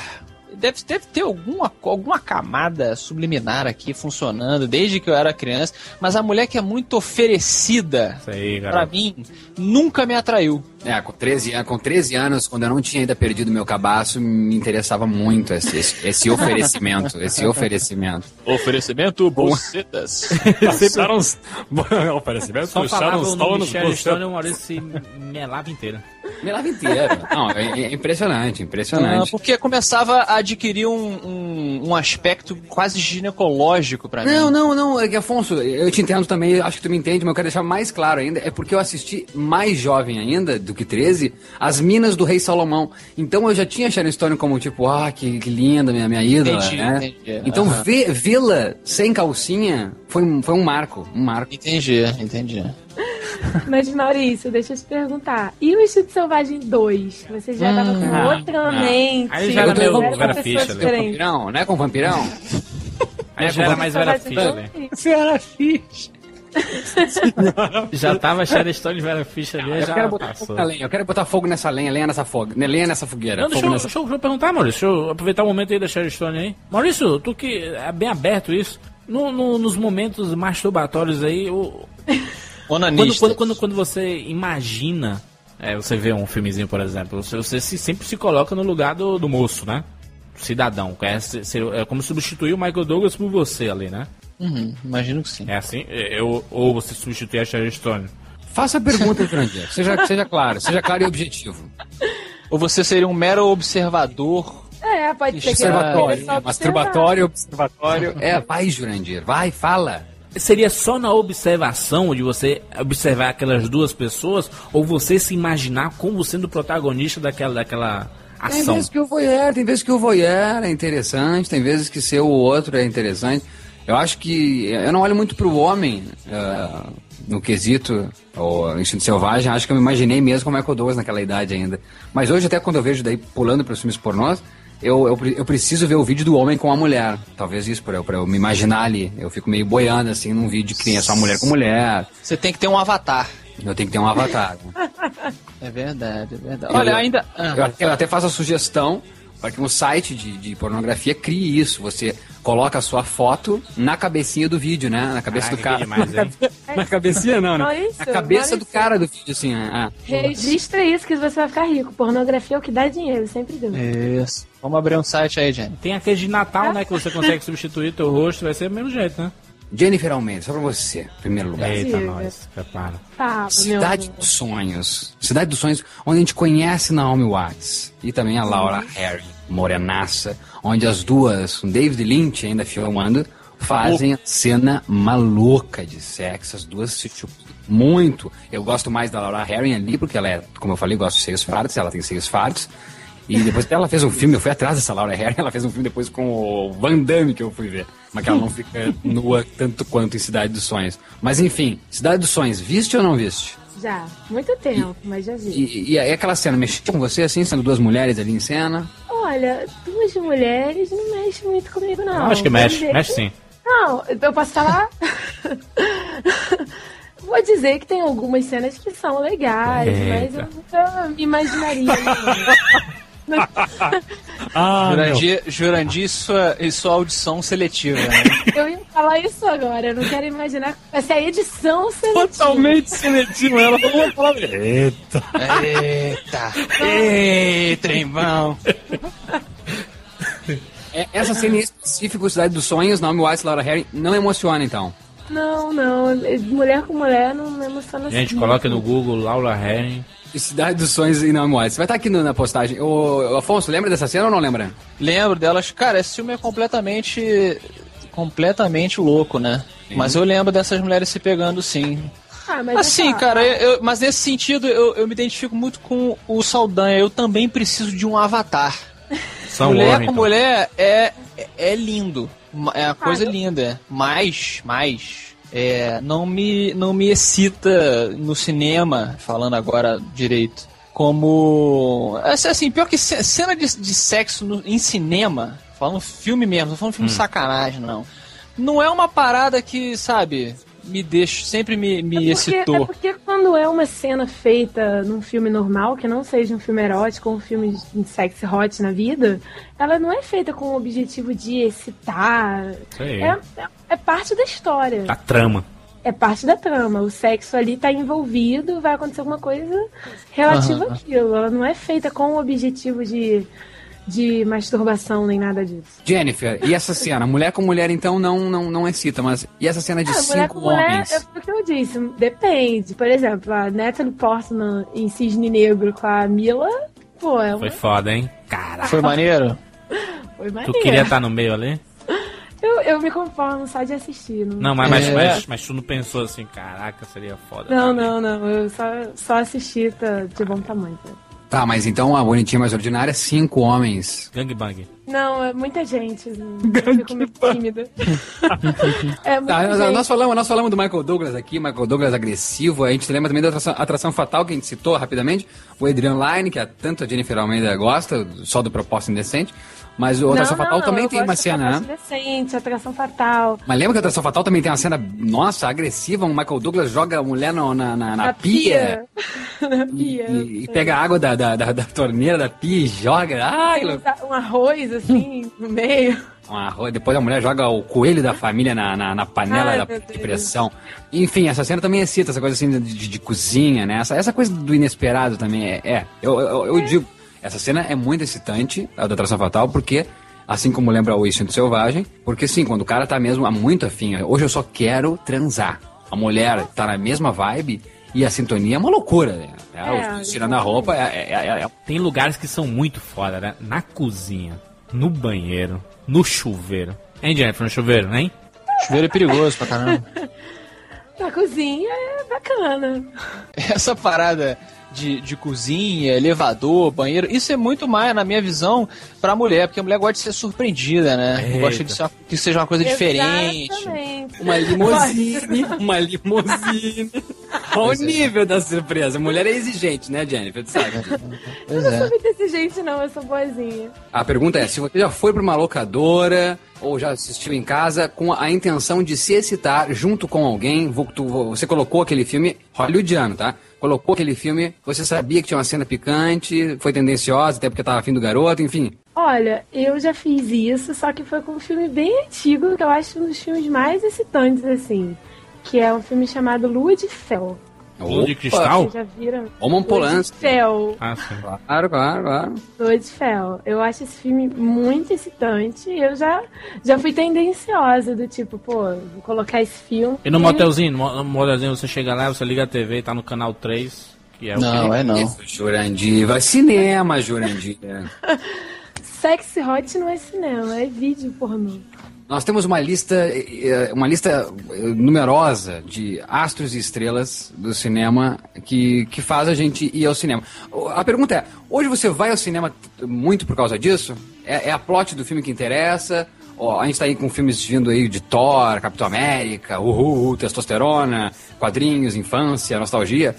deve, deve ter alguma, alguma camada subliminar aqui funcionando desde que eu era criança, mas a mulher que é muito oferecida garoto. mim nunca me atraiu. É, com 13, an- com 13 anos, quando eu não tinha ainda perdido meu cabaço, me interessava muito esse, esse, esse oferecimento, esse oferecimento. Oferecimento bolsetas. Passaram uns... Oferecimento Só puxaram falava uns o nome Stone e o Maurício se melava inteiro. Me lava inteiro. Não, é, é impressionante, Ah, impressionante. porque começava a adquirir um, um, um aspecto quase ginecológico pra mim. Não, não, não, é Afonso, eu te entendo também, acho que tu me entende, mas eu quero deixar mais claro ainda, é porque eu assisti mais jovem ainda, do que 13, As Minas do Rei Salomão. Então eu já tinha Sharon Stone como tipo, ah, que, que linda, minha, minha ídola, Entendi, né? entendi. Então vê- vê-la sem calcinha foi, foi um marco, um marco. Entendi, entendi. Mas, Maurício, deixa eu te perguntar. E o Instinto Selvagem 2? Você já tava com ah, outra ah. mente? Aí já era vou- Vera Fischer, né? Vampirão, né? Com vampirão? Aí já era mais Vera Selvagem Fischer, né? 2? Você era fixe. Já tava Sharon Stone e Vera Fischer ali, Eu já quero, botar passou. fogo na lenha, eu quero botar fogo nessa lenha, lenha nessa fogo, né, lenha nessa fogueira. Não, deixa, fogo eu, nessa... deixa, eu, deixa eu perguntar, Maurício. Deixa eu aproveitar o momento aí da Sharon Stone aí. Maurício, tu que é bem aberto isso. No, no- nos momentos masturbatórios aí, o, quando, quando, quando, quando você imagina, é, você vê um filmezinho, por exemplo, você, você se- sempre se coloca no lugar do, do moço, né? Cidadão. É, se- se- é como substituir o Michael Douglas por você ali, né? Uhum, imagino que sim. É assim? Eu, ou você substitui a Sharon Stone. Faça a pergunta, Jurandir. Seja, seja claro, seja claro e objetivo. Ou você seria um mero observador É, pode ser que Observatório, só né? masturbatório, observatório. É, vai, Jurandir, vai, fala. Seria só na observação de você observar aquelas duas pessoas ou você se imaginar como sendo o protagonista daquela, daquela Tem ação? vezes que o voyeur, tem vezes que o voyeur é interessante, tem vezes que ser o outro é interessante. Eu acho que eu não olho muito pro homem ah, no quesito o instinto selvagem. Acho que eu me imaginei mesmo como é que eu dou naquela idade ainda. Mas hoje até quando eu vejo daí pulando para os filmes pornôs, eu, eu, eu preciso ver o vídeo do homem com a mulher. Talvez isso para eu, pra eu me imaginar ali. Eu fico meio boiando assim num vídeo que tem só mulher com mulher. Você tem que ter um avatar. Eu tenho que ter um avatar. É verdade, é verdade. Olha, Eu- ainda. Eu, Ah, até- eu até faço a sugestão para que um site de, de pornografia crie isso. Você coloca a sua foto na cabecinha do vídeo, né? Na cabeça do cara. demais, na cabecinha não, né? Maurício, na cabeça do Maurício. cara do vídeo, assim. Ah, Registra isso que você vai ficar rico. Pornografia é o que dá dinheiro, sempre deu. Isso. Vamos abrir um site aí, Jenny. Tem aquele de Natal, né? Que você consegue substituir teu rosto, vai ser do mesmo jeito, né? Jennifer Almeida, só pra você, em primeiro lugar. Eita, Sim, nós, prepara. Meu Cidade dos Sonhos. Cidade dos Sonhos, onde a gente conhece Naomi Watts. E também a Laura Harry, morenaça. Onde as duas, com David Lynch ainda filmando, fazem a cena maluca de sexo. As duas se chupam muito. Eu gosto mais da Laura Harry ali, porque ela é, como eu falei, gosto de seios fartos. Ela tem seios fartos. E depois ela fez um filme, eu fui atrás dessa Laura Herring, ela fez um filme depois com o Van Damme que eu fui ver. Mas que ela não fica nua tanto quanto em Cidade dos Sonhos. Mas enfim, Cidade dos Sonhos, viste ou não viste? Já, muito tempo, mas já vi. E, e aí aquela cena, mexeu com você assim, sendo duas mulheres ali em cena? Olha, duas mulheres não mexe muito comigo, não. Acho que mexe, dizer mexe sim. Não, eu posso falar? Vou dizer que tem algumas cenas que são legais, mas eu Eita. nunca me imaginaria. Ah. Jurandir, Jurandir e sua, e sua audição seletiva, né? eu ia falar isso agora, eu não quero imaginar. Essa é a edição seletiva. Totalmente seletivo. Ela falou uma palavra. Eita. Eita! Eita, trembão! É, essa cena em específico, Cidade dos Sonhos, Naomi Watts e Laura Herring, não emociona então. Não, não. Mulher com mulher não me emociona Gente, assim. coloca no Google Laura Herring. Cidade dos Sonhos e Naomi Watts. Vai estar aqui no- na postagem. Ô, Afonso, lembra dessa cena ou não lembra? Lembro delas. Cara, esse filme é completamente. completamente louco, né? Mas eu lembro dessas mulheres se pegando sim. Ah, mas Assim, cara, eu, eu- mas nesse sentido eu, eu me identifico muito com o Saldanha. Eu também preciso de um avatar. São mulher com mulher é, é, é lindo. É uma coisa eu- linda. Mas, mas. É, não me não me excita no cinema, falando agora direito, como assim, assim, pior que ce- cena de, de sexo no- em cinema, falando filme mesmo, não falando filme de sacanagem não. Não é uma parada que, sabe, me deixa, sempre me, me É porque, excitou. é porque quando é uma cena feita num filme normal, que não seja um filme erótico ou um filme de sexy hot na vida, ela não é feita com o objetivo de excitar. É, é, é parte da história. A trama. É parte da trama. O sexo ali tá envolvido, vai acontecer alguma coisa relativa Aham. àquilo. Ela não é feita com o objetivo de, de masturbação nem nada disso. Jennifer, e essa cena? Mulher com mulher então não, não, não excita, mas e essa cena de Ah, mulher cinco com mulher, homens? é o que eu disse, depende. Por exemplo, a Natalie Portman em Cisne Negro com a Mila, pô, é uma, Foi foda, hein? Caraca. Foi maneiro? foi Tu maneiro. queria estar no meio ali? eu, eu me conformo só de assistir. Não, Não, mas, mas, É. mas, mas tu não pensou assim, caraca, seria foda. não, tá? não, não, Eu só, só assisti, tá de bom tamanho. tá? Tá, mas então a bonitinha mais ordinária, cinco homens. Gangbang. Não, é muita gente. assim, Eu fico meio tímida. é muita Tá, nós, falamos, nós falamos do Michael Douglas aqui, Michael Douglas agressivo. A gente lembra também da atração, atração fatal que a gente citou rapidamente. O Adrian Lyne, que a, tanto a Jennifer Almeida gosta, só do propósito indecente. Mas o Atração Não, Fatal não, também tem uma cena, né? Decente, atração fatal. Mas lembra que a Atração Fatal também tem uma cena, nossa, agressiva? O Michael Douglas joga a mulher no- na, na, na Na pia. na pia. e- e pega a água da, da, da, da torneira da pia e joga. Ai, um arroz assim no meio. Um arroz, depois a mulher joga o coelho da família na, na, na panela Ai, da, de pressão. Enfim, essa cena também excita, essa coisa assim de, de- de cozinha, né? Essa, essa coisa do inesperado também é. é. Eu, eu, eu digo, essa cena é muito excitante, a da Atração Fatal, porque, assim como lembra o Instinto Selvagem, porque sim, quando o cara tá mesmo há muito afim, hoje eu só quero transar. A mulher tá na mesma vibe e a sintonia é uma loucura, né? É, É, tirando a roupa, é, é- é- é- Tem lugares que são muito foda, né? Na cozinha, no banheiro, no chuveiro. Hein, Jennifer, no chuveiro, hein? Chuveiro é perigoso pra caramba. Na cozinha é bacana. Essa parada de, de cozinha, elevador, banheiro, isso é muito mais, na minha visão, pra mulher, porque a mulher gosta de ser surpreendida, né? Eita. Gosta de ser, que seja uma coisa diferente. Exatamente. Uma limousine, uma limousine. Olha o é. nível da surpresa. A mulher é exigente, né, Jennifer? Tu sabe? Eu não é. sou muito jeito, não. Eu sou boazinha. A pergunta é, se você já foi para uma locadora ou já assistiu em casa com a intenção de se excitar junto com alguém, você colocou aquele filme hollywoodiano, tá? Colocou aquele filme, você sabia que tinha uma cena picante, foi tendenciosa, até porque tava afim do garoto, enfim. Olha, eu já fiz isso, só que foi com um filme bem antigo, que eu acho um dos filmes mais excitantes, assim. Que é um filme chamado Lua de Fel. Lua de Opa, cristal? Vocês já viram? De Polanski. Fel. Ah, sim. Claro, claro, claro. Lua de Fel. Eu acho esse filme muito excitante. Eu já, já fui tendenciosa, do tipo, pô, vou colocar esse filme. E no motelzinho, no mo- no motelzinho você chega lá, você liga a TV, tá no canal 3, que é o Não, é não. Isso, Jurandir. Vai cinema, Jurandir. Sexy Hot não é cinema, é vídeo pornô. Nós temos uma lista, eh, uma lista eh, numerosa de astros e estrelas do cinema que, que faz a gente ir ao cinema. A pergunta é: hoje você vai ao cinema muito por causa disso? É, é a plot do filme que interessa? A gente tá aí com filmes vindo aí de Thor, Capitão América, Uhul, Testosterona, quadrinhos, infância, nostalgia.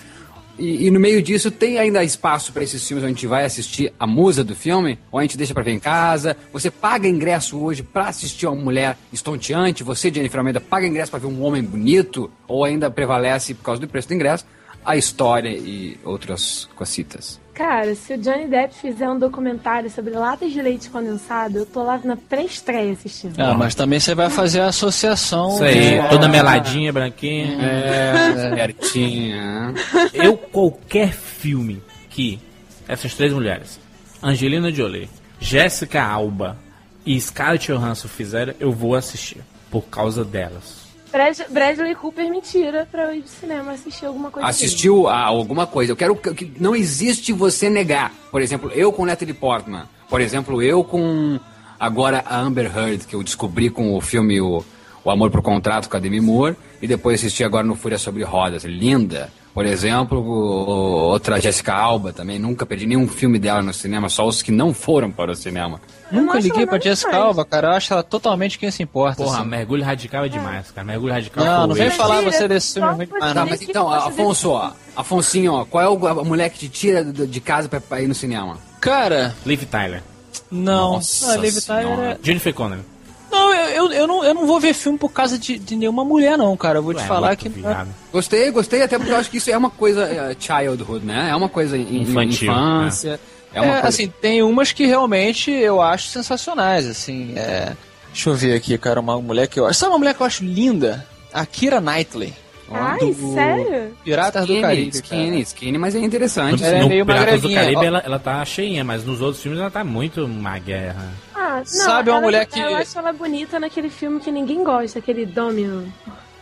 E, e no meio disso, tem ainda espaço para esses filmes onde a gente vai assistir a musa do filme? Ou a gente deixa para ver em casa? Você paga ingresso hoje para assistir uma mulher estonteante? Você, Jennifer Almeida, paga ingresso para ver um homem bonito? Ou ainda prevalece, por causa do preço do ingresso, a história e outras cositas? Cara, se o Johnny Depp fizer um documentário sobre latas de leite condensado, eu tô lá na pré-estreia assistindo. Ah, mas também você vai fazer a associação. Isso aí, de- toda meladinha, branquinha. É, certinha. Eu, qualquer filme que essas três mulheres, Angelina Jolie, Jessica Alba e Scarlett Johansson fizeram, eu vou assistir. Por causa delas. Brad- Bradley Cooper me tira pra eu ir no cinema assistir alguma coisa. Assistiu a alguma coisa. Eu quero que, que não existe você negar. Por exemplo, eu com Natalie Portman. Por exemplo, eu com agora a Amber Heard, que eu descobri com o filme O, o Amor por Contrato com a Demi Moore e depois assisti agora no Fúria sobre Rodas. Linda. Por exemplo, outra Jessica Alba também. Nunca perdi nenhum filme dela no cinema, só os que não foram para o cinema. Eu Nunca liguei pra Jessica. Alba, cara. Eu acho ela totalmente quem se importa. Porra, assim. mergulho radical é demais, cara. Mergulho radical Não, não vem falar você desse filme você Ah, não. mas que então, Afonso, ó, Afonsinho, ó, qual é o- a mulher que te tira de casa pra, pra ir no cinema? Cara, Liv Tyler. não. Nossa não, Liv. Tyler é- Jennifer Connelly. Não, eu, eu, eu não, eu não vou ver filme por causa de, de nenhuma mulher, não, cara. Eu vou te Ué, falar muito que. viado. Gostei, gostei, até porque eu acho que isso é uma coisa eh, childhood, né? É uma coisa in- Infantil, infância. É É, uma coisa... assim, tem umas que realmente eu acho sensacionais, assim. É... Deixa eu ver aqui, cara, uma mulher que eu acho. Sabe uma mulher que eu acho linda? A Kira Knightley. Ai, do- sério? Piratas do skinny, Caribe. skinny, cara. skinny, mas é interessante. Ela é meio Piratas do. Caribe ela, ela tá cheinha, mas nos outros filmes ela tá muito uma guerra. Ah, não, Sabe uma ela- mulher que- Eu acho ela bonita naquele filme que ninguém gosta, aquele Domino.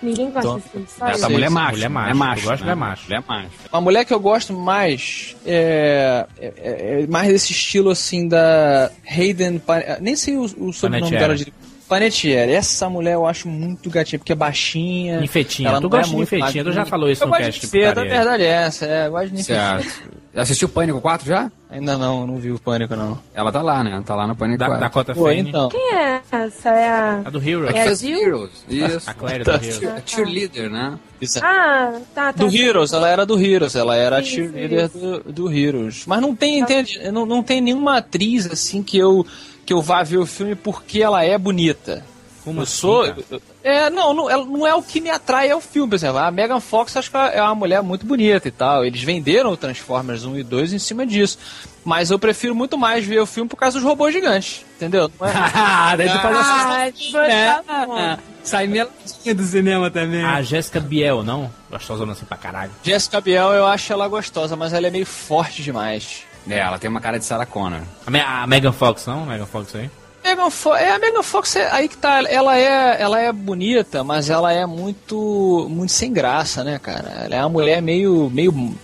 Ninguém gosta Dom- desse filme, Essa mulher é macho. mulher macho, É macho. eu gosto né? macho. Mulher macho. Uma mulher que eu gosto mais é, é- é- é mais desse estilo assim da Hayden. Pa- Nem sei o, o sobrenome dela de. Panettiere. Essa mulher eu acho muito gatinha, porque é baixinha. Infetinha. ela Tu não gosta é de muito infetinha, tu já falou isso eu no gosto cast de de feta, a verdade é essa. É, eu gosto de infetinha. Certo. Assistiu Pânico 4 já? Ainda não, não vi o pânico, não. Ela tá lá, né? Tá lá no Pânico Da, 4. Dakota Pô, então. Quem é essa? É a... A do Hero. É É fez Jill? Heroes. Isso. A Claire do Hero. Cheer- Cheerleader, né? Isso é- Ah, tá, tá. Do tá. Heroes, ela era do Heroes, ela era a Isso, cheerleader isso. do, do Heroes. Mas não tem, entende, não, não tem nenhuma atriz assim que eu, que eu vá ver o filme porque ela é bonita. Como eu assim, sou. cara? é, não, não, ela não é o que me atrai, é o filme, por exemplo. A Megan Fox acho que é uma mulher muito bonita e tal. Eles venderam o Transformers 1 e 2 em cima disso. Mas eu prefiro muito mais ver o filme por causa dos robôs gigantes, entendeu? Não é- Ah, daí tu faz essa... Ah, tá bom. Sai meladinha do cinema também. A Jéssica Biel, não? Gostosona assim pra caralho. Jessica Biel eu acho ela gostosa, mas ela é meio forte demais. É, ela tem uma cara de Sarah Connor. A, Me- a Megan Fox, não? Megan Fox aí. Megan Fo é, a Megan Fox é, aí que tá, ela é, ela é bonita, mas ela é muito, muito sem graça, né, cara? Ela é uma mulher meio, meio,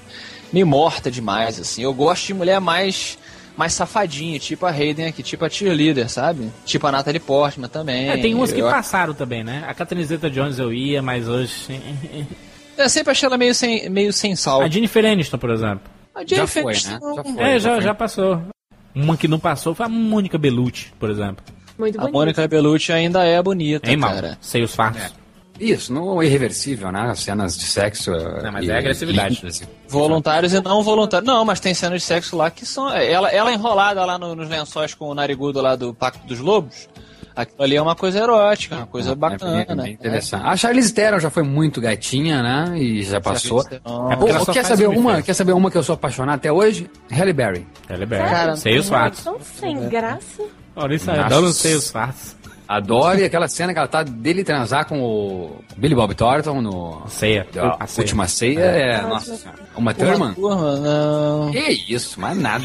meio morta demais, assim. Eu gosto de mulher mais, mais safadinha, tipo a Hayden aqui, tipo a cheerleader, sabe? Tipo a Natalie Portman também. É, tem umas que eu, passaram também, né? A Catherine Zeta-Jones eu ia, mas hoje... eu sempre achei ela meio sem, meio sem sal. A Jennifer Aniston, por exemplo. A Já foi, né? Já foi. É, já, foi. já passou. Uma que não passou foi a Mônica Bellucci, por exemplo. Muito A. Mônica Bellucci ainda é bonita, Hein, mal? cara. Seios fartos. Isso, não é irreversível, né? As cenas de sexo. Não, mas é agressividade. Voluntários e não voluntários. Não, mas tem cenas de sexo lá que são. Ela, ela enrolada lá no- nos lençóis com o narigudo lá do Pacto dos Lobos. Aquilo ali é uma coisa erótica, uma coisa bacana. É bem, bem interessante. A Charlize Theron já foi muito gatinha, né? E já passou. É quer saber uma? Quer saber uma que eu sou apaixonado até hoje? Halle Berry. Ela é Cara, bem. Seios fartos. Tão sem graça. Maurício, Nossa. adoro os seios fartos. Adoro e aquela cena que ela tá dele transar com o Billy Bob Thornton no Ceia. a ceia. última ceia. É, nossa senhora. Uma Thurman? Turma, não. Que isso, mas nada.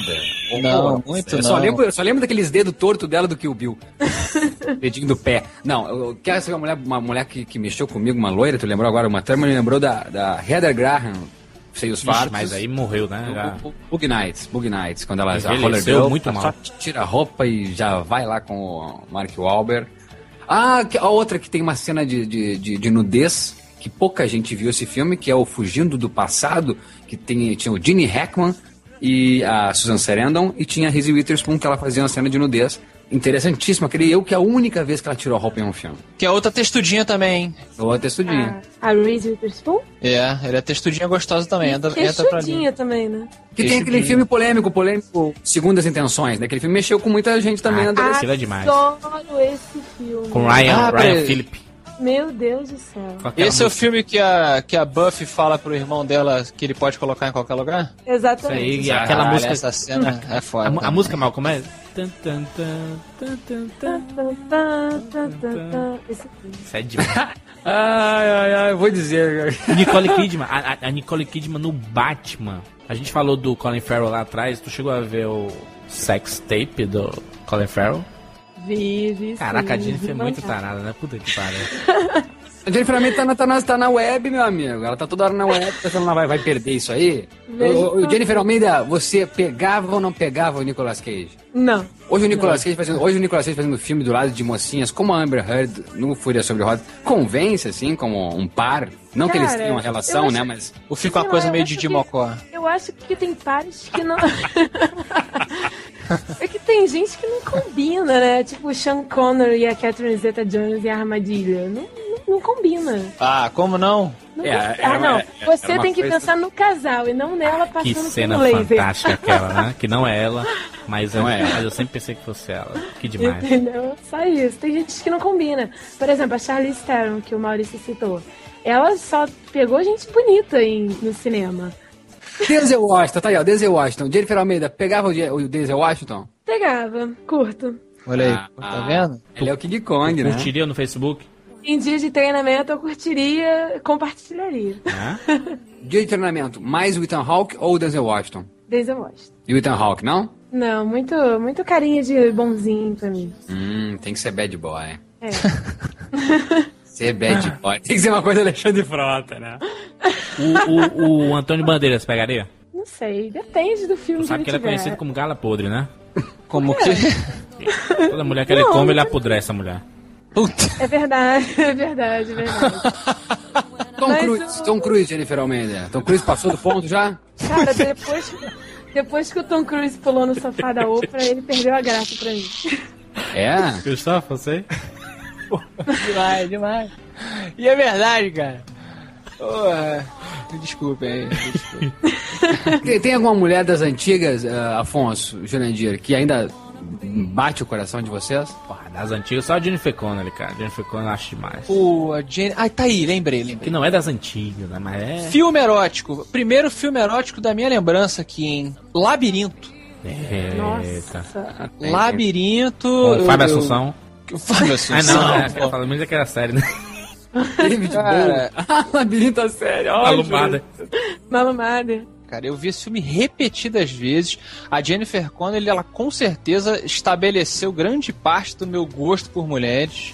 Não, muito eu não. Só lembro, eu só lembro daqueles dedos tortos dela do que o Bill. Dedinho do pé. Não, eu quero saber uma mulher, uma mulher que, que mexeu comigo, uma loira, tu lembrou agora? Uma Thurman me lembrou da, da Heather Graham, Seios Ixi, Fartos. mas aí morreu, né? Já. O- o- Bug Nights, Bug Nights, quando ela Roller Girl, muito mal. só tira a roupa e já vai lá com o Mark Wahlberg. Ah, a outra que tem uma cena de, de, de, de nudez, que pouca gente viu esse filme, que é o Fugindo do Passado, que tem, tinha o Gene Hackman e a Susan Sarandon, e tinha a Reese Witherspoon, que ela fazia uma cena de nudez. Interessantíssima, creio eu que é a única vez que ela tirou a roupa em um filme. Que é outra textudinha também, hein? Ou a textudinha. A, a Reese Witherspoon? É, ela é textudinha gostosa também. Entra, chudinha também, né? Que tem aquele filme polêmico, polêmico, Segundas Intenções, né? Aquele filme mexeu com muita gente também Ah, na adolescência. Aquilo é demais. Adoro esse filme. Com Ryan, Ah, Ryan. Phillip. Meu Deus do céu. Esse é o filme que a, que a Buffy fala pro irmão dela que ele pode colocar em qualquer lugar? Isso aí, Exatamente. e aquela Caralho, música. Essa cena é A, foda. mu- a música mal, como é? Isso é demais. Ai, ai, ai, eu vou dizer. Nicole Kidman, a, a- a Nicole Kidman no Batman. A gente falou do Colin Farrell lá atrás. Tu chegou a ver o sex tape do Colin Farrell? Vive. Caraca, a sim, Jennifer é vi muito tarada, né? Puta que pariu. A Jennifer Aniston tá, na- tá, na, tá na web, meu amigo. Ela tá toda hora na web, pensando, ela vai, vai perder isso aí. O, o. Jennifer Almeida, você pegava ou não pegava o Nicolas Cage? Não. Hoje o Nicolas Cage fazendo, hoje o Nicolas Cage fazendo filme do lado de mocinhas, como a Amber Heard no Fúria sobre Roda, convence assim como um par, não que eles Cara, tenham uma relação, acho- né, mas Ou fica uma coisa meio de que- Mocó. Eu acho que tem pares que não. é que tem gente que não combina, né? Tipo o Sean Connery e a Catherine Zeta Jones e a Armadilha. Não, não, não combina. Ah, como não? Não É, é ah, não. é- Você é uma tem que coisa- pensar no casal e não nela passando Que cena laser. fantástica aquela, né? Que não é ela, mas, Não é ela. mas eu sempre pensei que fosse ela. Que demais. Entendeu? Só isso. Tem gente que não combina. Por exemplo, a Charlize Theron, que o Maurício citou. Ela só pegou gente bonita em, no cinema. Denzel Washington, tá aí, ó, Denzel Washington. Jennifer Almeida, pegava o, Denzel Washington? Pegava, curto. Olha aí, Ah, tá ah. vendo? Ele é o King Kong, né? Curtiria no Facebook? Em dia de treinamento eu curtiria, compartilharia. Né? Dia de treinamento, mais o Ethan Hawke ou o Denzel Washington? Eu gosto. E o Ethan Hawke, não? Não, muito, muito carinha de bonzinho pra mim. Hum, tem que ser bad boy. É. Ser bad boy. Tem que ser uma coisa Alexandre Frota, né? O, o, o Antônio Bandeiras pegaria? Não sei, depende do filme Tu sabe que ele é tiver. conhecido como gala podre, né? Como que. Toda mulher que ele Não, come, não ele apodrece a mulher. Puta. É verdade, é verdade, é verdade. Tom Mas Cruise, o- Tom Cruise, Jennifer Almeida. Tom Cruise passou do ponto já? Cara, depois, depois que o Tom Cruise pulou no sofá da Oprah, ele perdeu a graça pra mim. É? Gustavo, você? demais, demais. E é verdade, cara. Desculpe aí. me desculpe. Tem, tem alguma mulher das antigas, ah, Afonso, Jurandir, que ainda bate o coração de vocês? Porra, das antigas, só a Jennifer Connelly, cara. Jennifer Connelly eu acho demais. Pô, a Jenny. Ai, tá aí, lembrei, Que lembrei. não é das antigas, né? Mas é. Filme erótico. Primeiro filme erótico da minha lembrança aqui em Labirinto. Eita. Nossa. Labirinto. Com Fábio eu- Assunção. Fábio Ah, Assunção. não, é, eu falo muito daquela série, né? David Cara. Bowie. Ah, Labirinto a sério. A Lumada. Malumada. Cara, eu vi esse filme repetidas vezes. A Jennifer Connelly, ela com certeza estabeleceu grande parte do meu gosto por mulheres.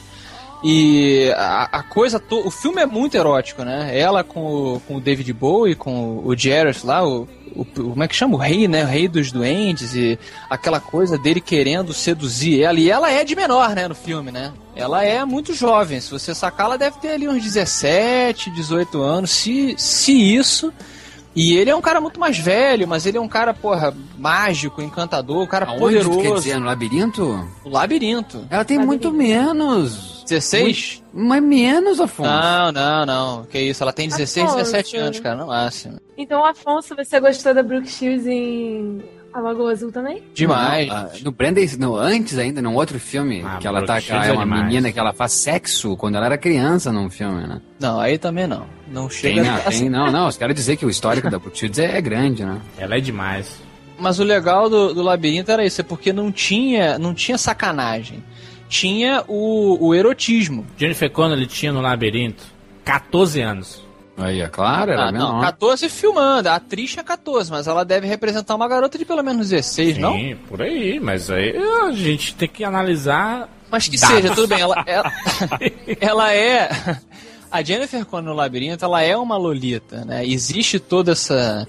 E a, a coisa to... O filme é muito erótico, né? Ela com o, com o David Bowie, com o Jarrett lá, o, o- Como é que chama? O rei, né? O rei dos duendes e aquela coisa dele querendo seduzir ela. E ela é de menor, né? No filme, né? Ela é muito jovem. Se você sacar, ela deve ter ali uns 17, 18 anos. Se, se isso. E ele é um cara muito mais velho, mas ele é um cara, porra, mágico, encantador, um cara Aonde poderoso. tu quer dizer? No labirinto? O labirinto. Ela tem muito menos. 16? Mas menos, Afonso. Não, não, não. Que isso, ela tem 16, Afonso. 17 anos, cara, no máximo. Então, Afonso, você gostou da Brooke Shields em A Lagoa Azul também? Demais. Não, ah, no Brandon, no, antes ainda, num outro filme, Ah, que ela tá, Brooke que ela é Shields é uma demais. menina que ela faz sexo quando ela era criança num filme, né? Não, aí também não. Não Tem, chega né? assim. tem, não, não, os caras dizer que o histórico da Brooke Shields é, é grande, né? Ela é demais. Mas o legal do, do labirinto era isso, é porque não tinha, não tinha sacanagem. Tinha o, o erotismo. Jennifer Connelly tinha no labirinto 14 anos. Aí, é claro, era Ah, menor. não, 14 filmando. A atriz tinha 14, mas ela deve representar uma garota de pelo menos 16, não? Sim, por aí, mas aí a gente tem que analisar. Mas que Dados. seja, tudo bem. Ela, ela, ela é. A Jennifer Connelly no Labirinto, ela é uma lolita, né? Existe toda essa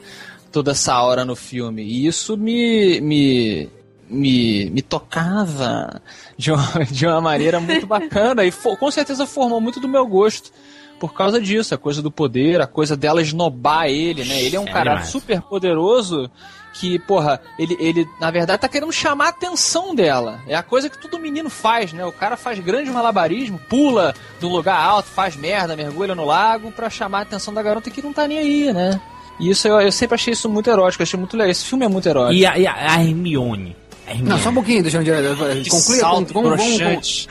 toda essa aura no filme e isso me me me, me tocava de uma, de uma maneira muito bacana e fo- com certeza formou muito do meu gosto. Por causa disso, a coisa do poder, a coisa dela esnobar ele, né? Ele é um É cara demais. super poderoso que, porra, ele, ele na verdade tá querendo chamar a atenção dela. É a coisa que todo menino faz, né? O cara faz grande malabarismo, pula de um lugar alto, faz merda, mergulha no lago pra chamar a atenção da garota que não tá nem aí, né? E isso eu, eu sempre achei isso muito erótico, achei muito legal. Esse filme é muito erótico. E a, e a- a Hermione. A Hermione. Não, só um pouquinho, deixa eu Que concluir. salto vamos- vamos-.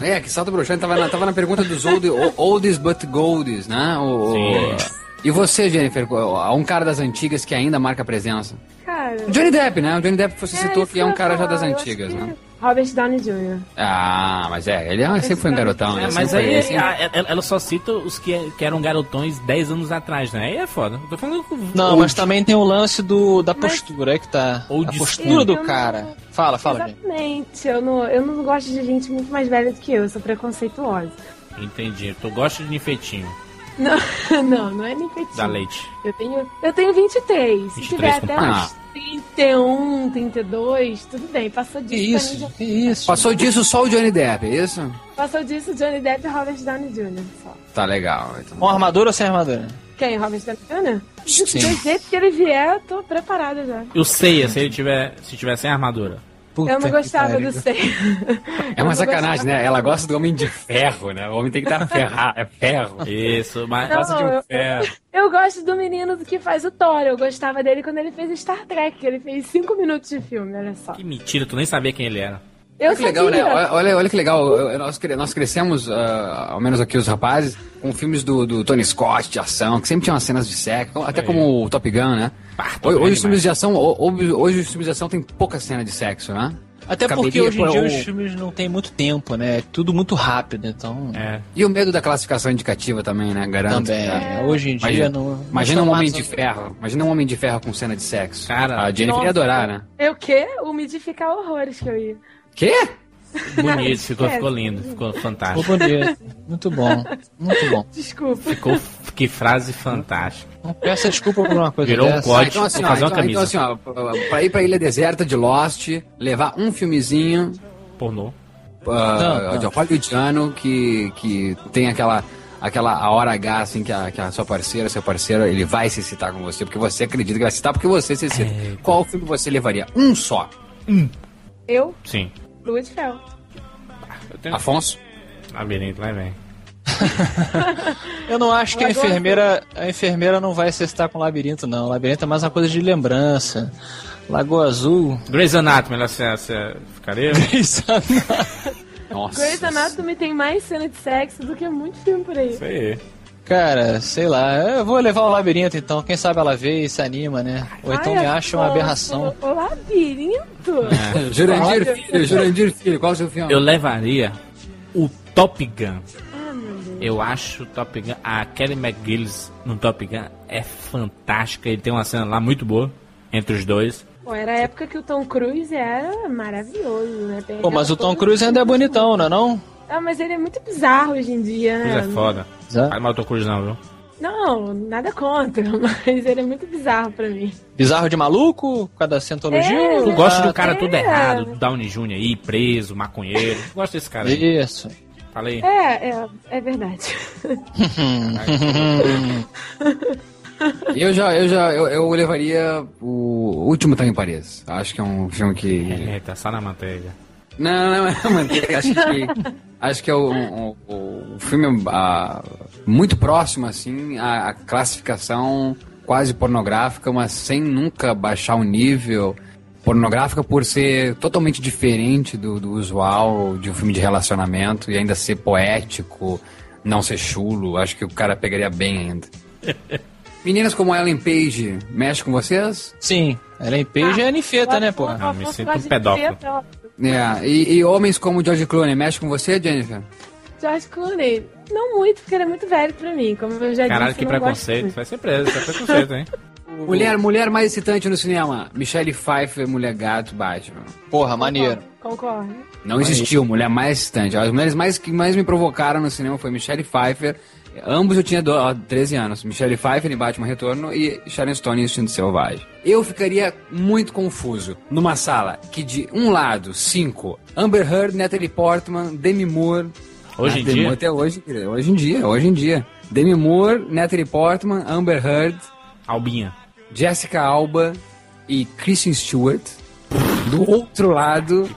É, que salto broxante tava na, tava na pergunta dos old, o- oldies but goldies, né? O, o- Sim. E você, Jennifer, um cara das antigas que ainda marca presença? Cara. O Johnny Depp, né? O Johnny Depp você citou isso que é um cara já falar, das eu acho antigas, que né? Robert Downey Jr. Ah, mas é, ele é- sempre foi um garotão, né? É, mas aí foi- a- ela, ela só cita os que, que eram garotões 10 anos atrás, né? Aí é foda. Eu tô falando com Não, old. mas também tem o lance do, da Mas- postura, é que tá. Ou a de postura do não- cara. Fala, fala. Exatamente. Eu não, eu não gosto de gente muito mais velha do que eu. Eu sou preconceituosa. Entendi. Tu gosta de ninfetinho, Não, não, não é nem feitiço. da leite. Eu tenho, eu tenho 23. Se 23 tiver com até paz. uns 31, 32, tudo bem. Passou disso. isso, já- que isso. Passou disso só o Johnny Depp, é isso? Passou disso Johnny Depp e Robert Downey Jr. Só. Tá legal. então. Com armadura ou sem armadura? Quem? Robert Downey Jr.? Sim. Do jeito que ele vier, eu tô preparada já. Eu sei, se ele tiver, se tiver sem armadura. Eu não gostava do seio. É uma sacanagem, né? Ela gosta do homem de ferro, né? O homem tem que estar ferrado, é ferro. Isso, mas... Não, Gosta de um eu- ferro. Eu gosto do menino que faz o Thor. Eu gostava dele quando ele fez Star Trek. Ele fez 5 minutos de filme, olha só. Que mentira, tu nem sabia quem ele era. Eu Olha que legal, né? sabia. Olha, olha- olha que legal. Nós, nós crescemos, ah, ao menos aqui os rapazes, com filmes do, do Tony Scott de ação, que sempre tinham cenas de sexo, até como o Top Gun, né? Pá, Top Hoje, hoje é os filmes de ação, ho- hoje, hoje os filmes de ação tem pouca cena de sexo, né? Até porque hoje em dia o- os filmes não tem muito tempo, né? É tudo muito rápido, então. É. E o medo da classificação indicativa também, né? Garanto. Também. que- Hoje em dia Imagina, não. imagina um homem de ferro. Imagina um homem de ferro com cena de sexo. Cara, a Jennifer ia adorar, né? Eu o quê? Umidificar horrores que eu ia. Quê? Bonito, ficou, É. ficou lindo, ficou Ficou fantástico. bonito. Muito bom. Muito bom. Desculpa. Ficou, que frase fantástica. Peça desculpa por uma coisa Virou um dessa. código. então, assim, ó, fazer uma então, então, camisa. assim, ó, pra ir pra Ilha Deserta de Lost, levar um filmezinho Pornô. ah, Não, não. de hollywoodiano que, que tem aquela aquela a hora H assim que a, que a sua parceira, seu parceiro, ele vai se citar com você porque você acredita que vai se citar porque você se cita. É. Qual filme você levaria? Um só. Eu, Sim. Lua de Fel. Tenho... Afonso? Labirinto, vai vem. Eu não acho que a enfermeira, a enfermeira não vai se estar com labirinto, não. Labirinto é mais uma coisa de lembrança. Lagoa Azul. Grey's Anatomy, ela se, se ficaria? Nossa. Grey's Anatomy tem mais cena de sexo do que muito filme por aí. Isso aí. Cara, sei lá, eu vou levar o labirinto então. Quem sabe ela vê e se anima, né? Ou então Ai, me acha uma aberração. O labirinto? Jurandir Filho, Jurandir Filho, qual é o seu filme? Eu levaria o Top Gun. Ah, meu Deus. Eu acho o Top Gun. A Kelly McGillis no Top Gun é fantástica. Ele tem uma cena lá muito boa entre os dois. Pô, era a época que o Tom Cruise era maravilhoso, né? Pô, mas o Tom Cruise ainda é bonitão, não é não? Ah, mas ele é muito bizarro hoje em dia, Coisa né? é foda. Zé? Faz mal o Tom Cruise não, viu? Não, nada contra, mas ele é muito bizarro pra mim. Bizarro de maluco? Por causa da cientologia? É, Tu gosta do cara é. tudo errado, do Downey Jr. aí, preso, maconheiro. Tu gosta desse cara aí? Isso. Falei. É, é, é verdade. Eu já, eu já, eu, eu levaria o Último Tango em Paris. Acho que é um filme que É, tá só na manteiga. Não, não, não, manteiga. Acho que, acho que é o, o, o filme ah, muito próximo, assim, à, à classificação quase pornográfica, mas sem nunca baixar o nível pornográfica por ser totalmente diferente do, do usual de um filme de relacionamento e ainda ser poético, não ser chulo. Acho que o cara pegaria bem ainda. Meninas como Ellen Page, mexe com vocês? Sim, Ellen Page é anifeta, né, pô? Ah, me sinto um pedófilo. É, e, e homens como George Clooney, mexe com você, Jennifer? George Clooney, não muito, porque ele é muito velho pra mim, como eu já Caralho, disse. que não gosto preconceito. Vai ser preso, isso é preconceito, hein? Mulher, mulher mais excitante no cinema. Michelle Pfeiffer, mulher gato, Batman. Porra, maneiro. Concordo. Não existiu mulher mais excitante. As mulheres mais que mais me provocaram no cinema foi Michelle Pfeiffer Ambos eu tinha do, ó, 13 anos. Michelle Pfeiffer em Batman Retorno e Sharon Stone em Instinto Selvagem. Eu ficaria muito confuso numa sala que de um lado, cinco, Amber Heard, Natalie Portman, Demi Moore... Hoje em dia? Até hoje, hoje em dia, hoje em dia. Demi Moore, Natalie Portman, Amber Heard, Albinha. Jessica Alba e Kristen Stewart. Do outro lado,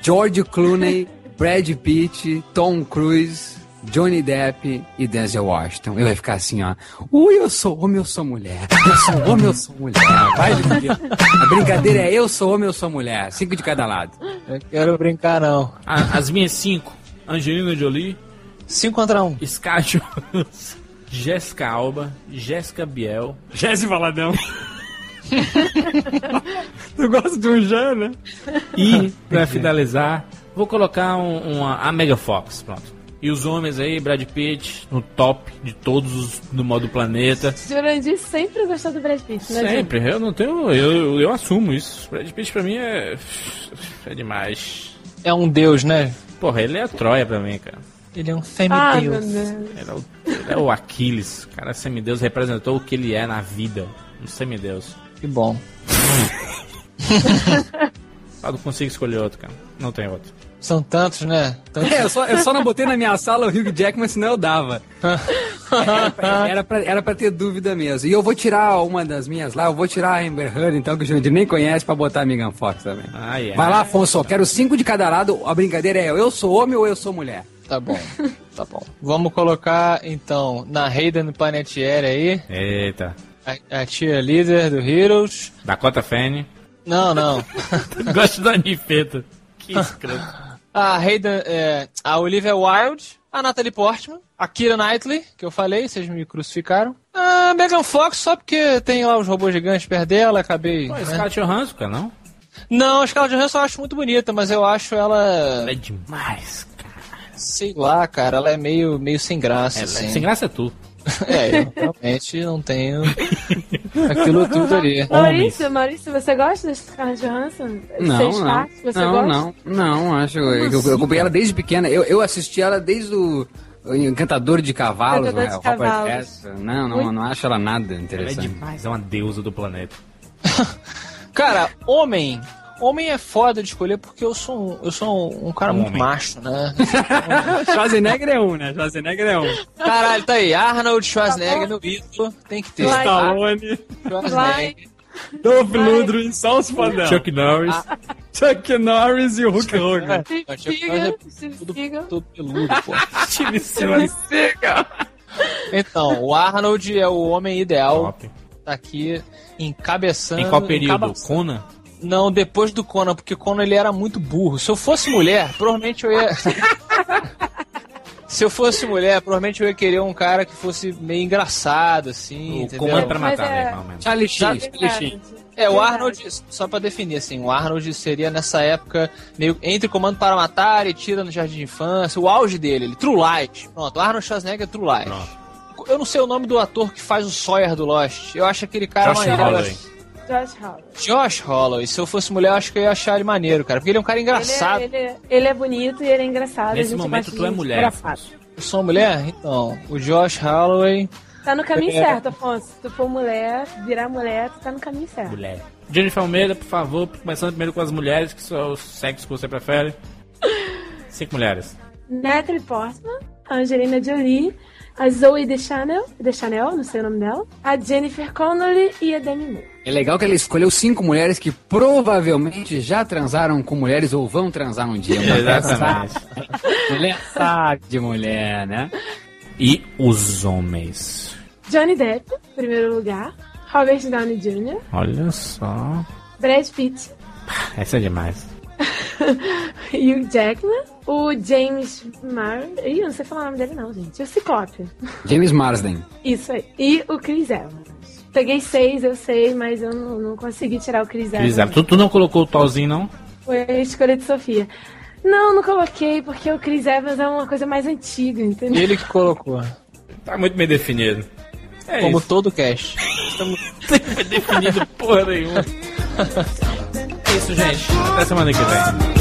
George Clooney, Brad Pitt, Tom Cruise, Johnny Depp e Denzel Washington. Eu ia ficar assim, ó. Ui, eu sou homem, eu sou mulher. Eu sou homem, eu sou mulher. Vai. A brincadeira é eu sou homem, eu sou mulher. Cinco de cada lado. Eu quero brincar, não. A- as minhas cinco. Angelina Jolie, 5 contra 1. Um. Scarlett Jessica Alba, Jéssica Biel, Jesse Valadão. tu gosta de um Jé, né? E, pra finalizar, vou colocar um- uma, a Mega Fox, pronto. E os homens aí, Brad Pitt, no top de todos os do modo planeta. Jurandir sempre gostou do Brad Pitt, né? Sempre, eu não tenho. Eu, eu assumo isso. Brad Pitt pra mim é. É demais. É um deus, né? Porra, ele é a Troia pra mim, cara. Ele é um Ah, semideus. Deus. Ele é o, ele é o Aquiles. O cara semideus representou o que ele é na vida. Um semideus. que bom. Só não consigo escolher outro, cara. Não tem outro. São tantos, né? Tantos. É, eu só, eu só não botei na minha sala o Hugh Jackman, senão eu dava. Era pra, era, pra, era pra ter dúvida mesmo. E eu vou tirar uma das minhas lá, eu vou tirar a Amber Heard, então, que o Jurandir nem conhece, pra botar a Megan Fox também. Ah, é. Vai lá, Afonso, eu quero cinco de cada lado. A brincadeira é eu sou homem ou eu sou mulher? Tá bom, tá bom. Vamos colocar, então, na Hayden Panettiere aí, Eita. a, a tia líder do Heroes. Dakota Fanning. Não, não. Gosto da Nifeta. Que escroto. A Hayden, é, a Olivia Wilde, a Natalie Portman, a Kira Knightley, que eu falei, vocês me crucificaram. A Megan Fox, só porque tem lá os robôs gigantes perto dela, acabei... Pô, né? Scarlett Johansson, cara, não? Não, a Scarlett Johansson eu acho muito bonita, mas eu acho ela... Ela é demais, cara. Sei lá, cara, ela é meio, meio sem graça, Ela, assim. Sem graça é tu. É, eu realmente não tenho aquilo tudo ali. Maurício, Maurício, você gosta da Scarlett Johansson? Não, Seis não. partes, você não, gosta? não, não, acho. Eu, eu, eu acompanhei ela desde pequena. Eu, eu assisti ela desde o. Encantador de Cavalos, Encantador né? de Robert Cavalos. Não, não, não acho ela nada Ela é interessante. demais, é uma deusa do planeta. Cara, homem. Homem é foda de escolher porque eu sou um, eu sou um, um cara muito Homem. macho, né? Schwarzenegger é um, né? Schwarzenegger é um. Caralho, tá aí. Arnold Schwarzenegger no ídolo. Tem que ter. Stallone, Schwarzenegger. Dolph Lundgren, só os fodão. Chuck Norris. Chuck Norris e o Hulk Hogan. Chuck Norris Tudo, Seagal. tudo peludo, pô. Steve Seagal. Então, o Arnold é o homem ideal. Top. Tá aqui encabeçando. Em qual período? encaba- Conan? Não, depois do Conan, porque Conan ele era muito burro. Se eu fosse mulher, provavelmente eu ia. Se eu fosse mulher, provavelmente eu ia querer um cara que fosse meio engraçado, assim, O comando pra matar, é- né? menos. Charlie Sheen, Charlie Verdade. Sheen. É, o. Arnold, só pra definir, assim, o Arnold seria nessa época, meio entre Comando para Matar e Tira no Jardim de Infância, o auge dele, ele, True Light. Pronto, Arnold Schwarzenegger é True Light. Pronto. Eu não sei o nome do ator que faz o Sawyer do Lost. Eu acho aquele cara Josh maneiro. Holloway. Josh Howard. Josh Holloway. Se eu fosse mulher, eu acho que eu ia achar ele maneiro, cara. Porque ele é um cara engraçado. Ele, é, ele, é- ele é bonito e ele é engraçado. Nesse momento tu é de mulher. engraçado. Eu sou mulher? Então, o Josh Holloway. Tá no caminho É. certo, Afonso. Se tu for mulher, virar mulher, tu tá no caminho certo. Mulher. Jennifer Almeida, por favor, começando primeiro com as mulheres, que são o sexo que você prefere. Cinco mulheres. Natalie Portman, a Angelina Jolie, a Zoe Deschanel, Deschanel, não sei o nome dela, a Jennifer Connelly e a Demi Moore. É legal que ela escolheu cinco mulheres que provavelmente já transaram com mulheres ou vão transar um dia. Exatamente. Mulher sabe de mulher, né? E os homens. Johnny Depp, em primeiro lugar, Robert Downey Jr., Olha só. Brad Pitt, Essa é demais. Hugh Jackman, o James Mar... Ih, eu não sei falar o nome dele não, gente. O Ciclope. James Marsden. Isso aí. E o Chris Evans. Peguei seis, eu sei, mas eu não, não consegui tirar o Chris Evans. Tu, tu não colocou o Tolzinho, não? Foi a escolha de Sofia. Não, não coloquei, porque o Chris Evans é uma coisa mais antiga, entendeu? Ele que colocou. Tá muito bem definido. É como isso. todo cast. Não foi definido porra nenhuma. é isso, gente. Até semana que vem.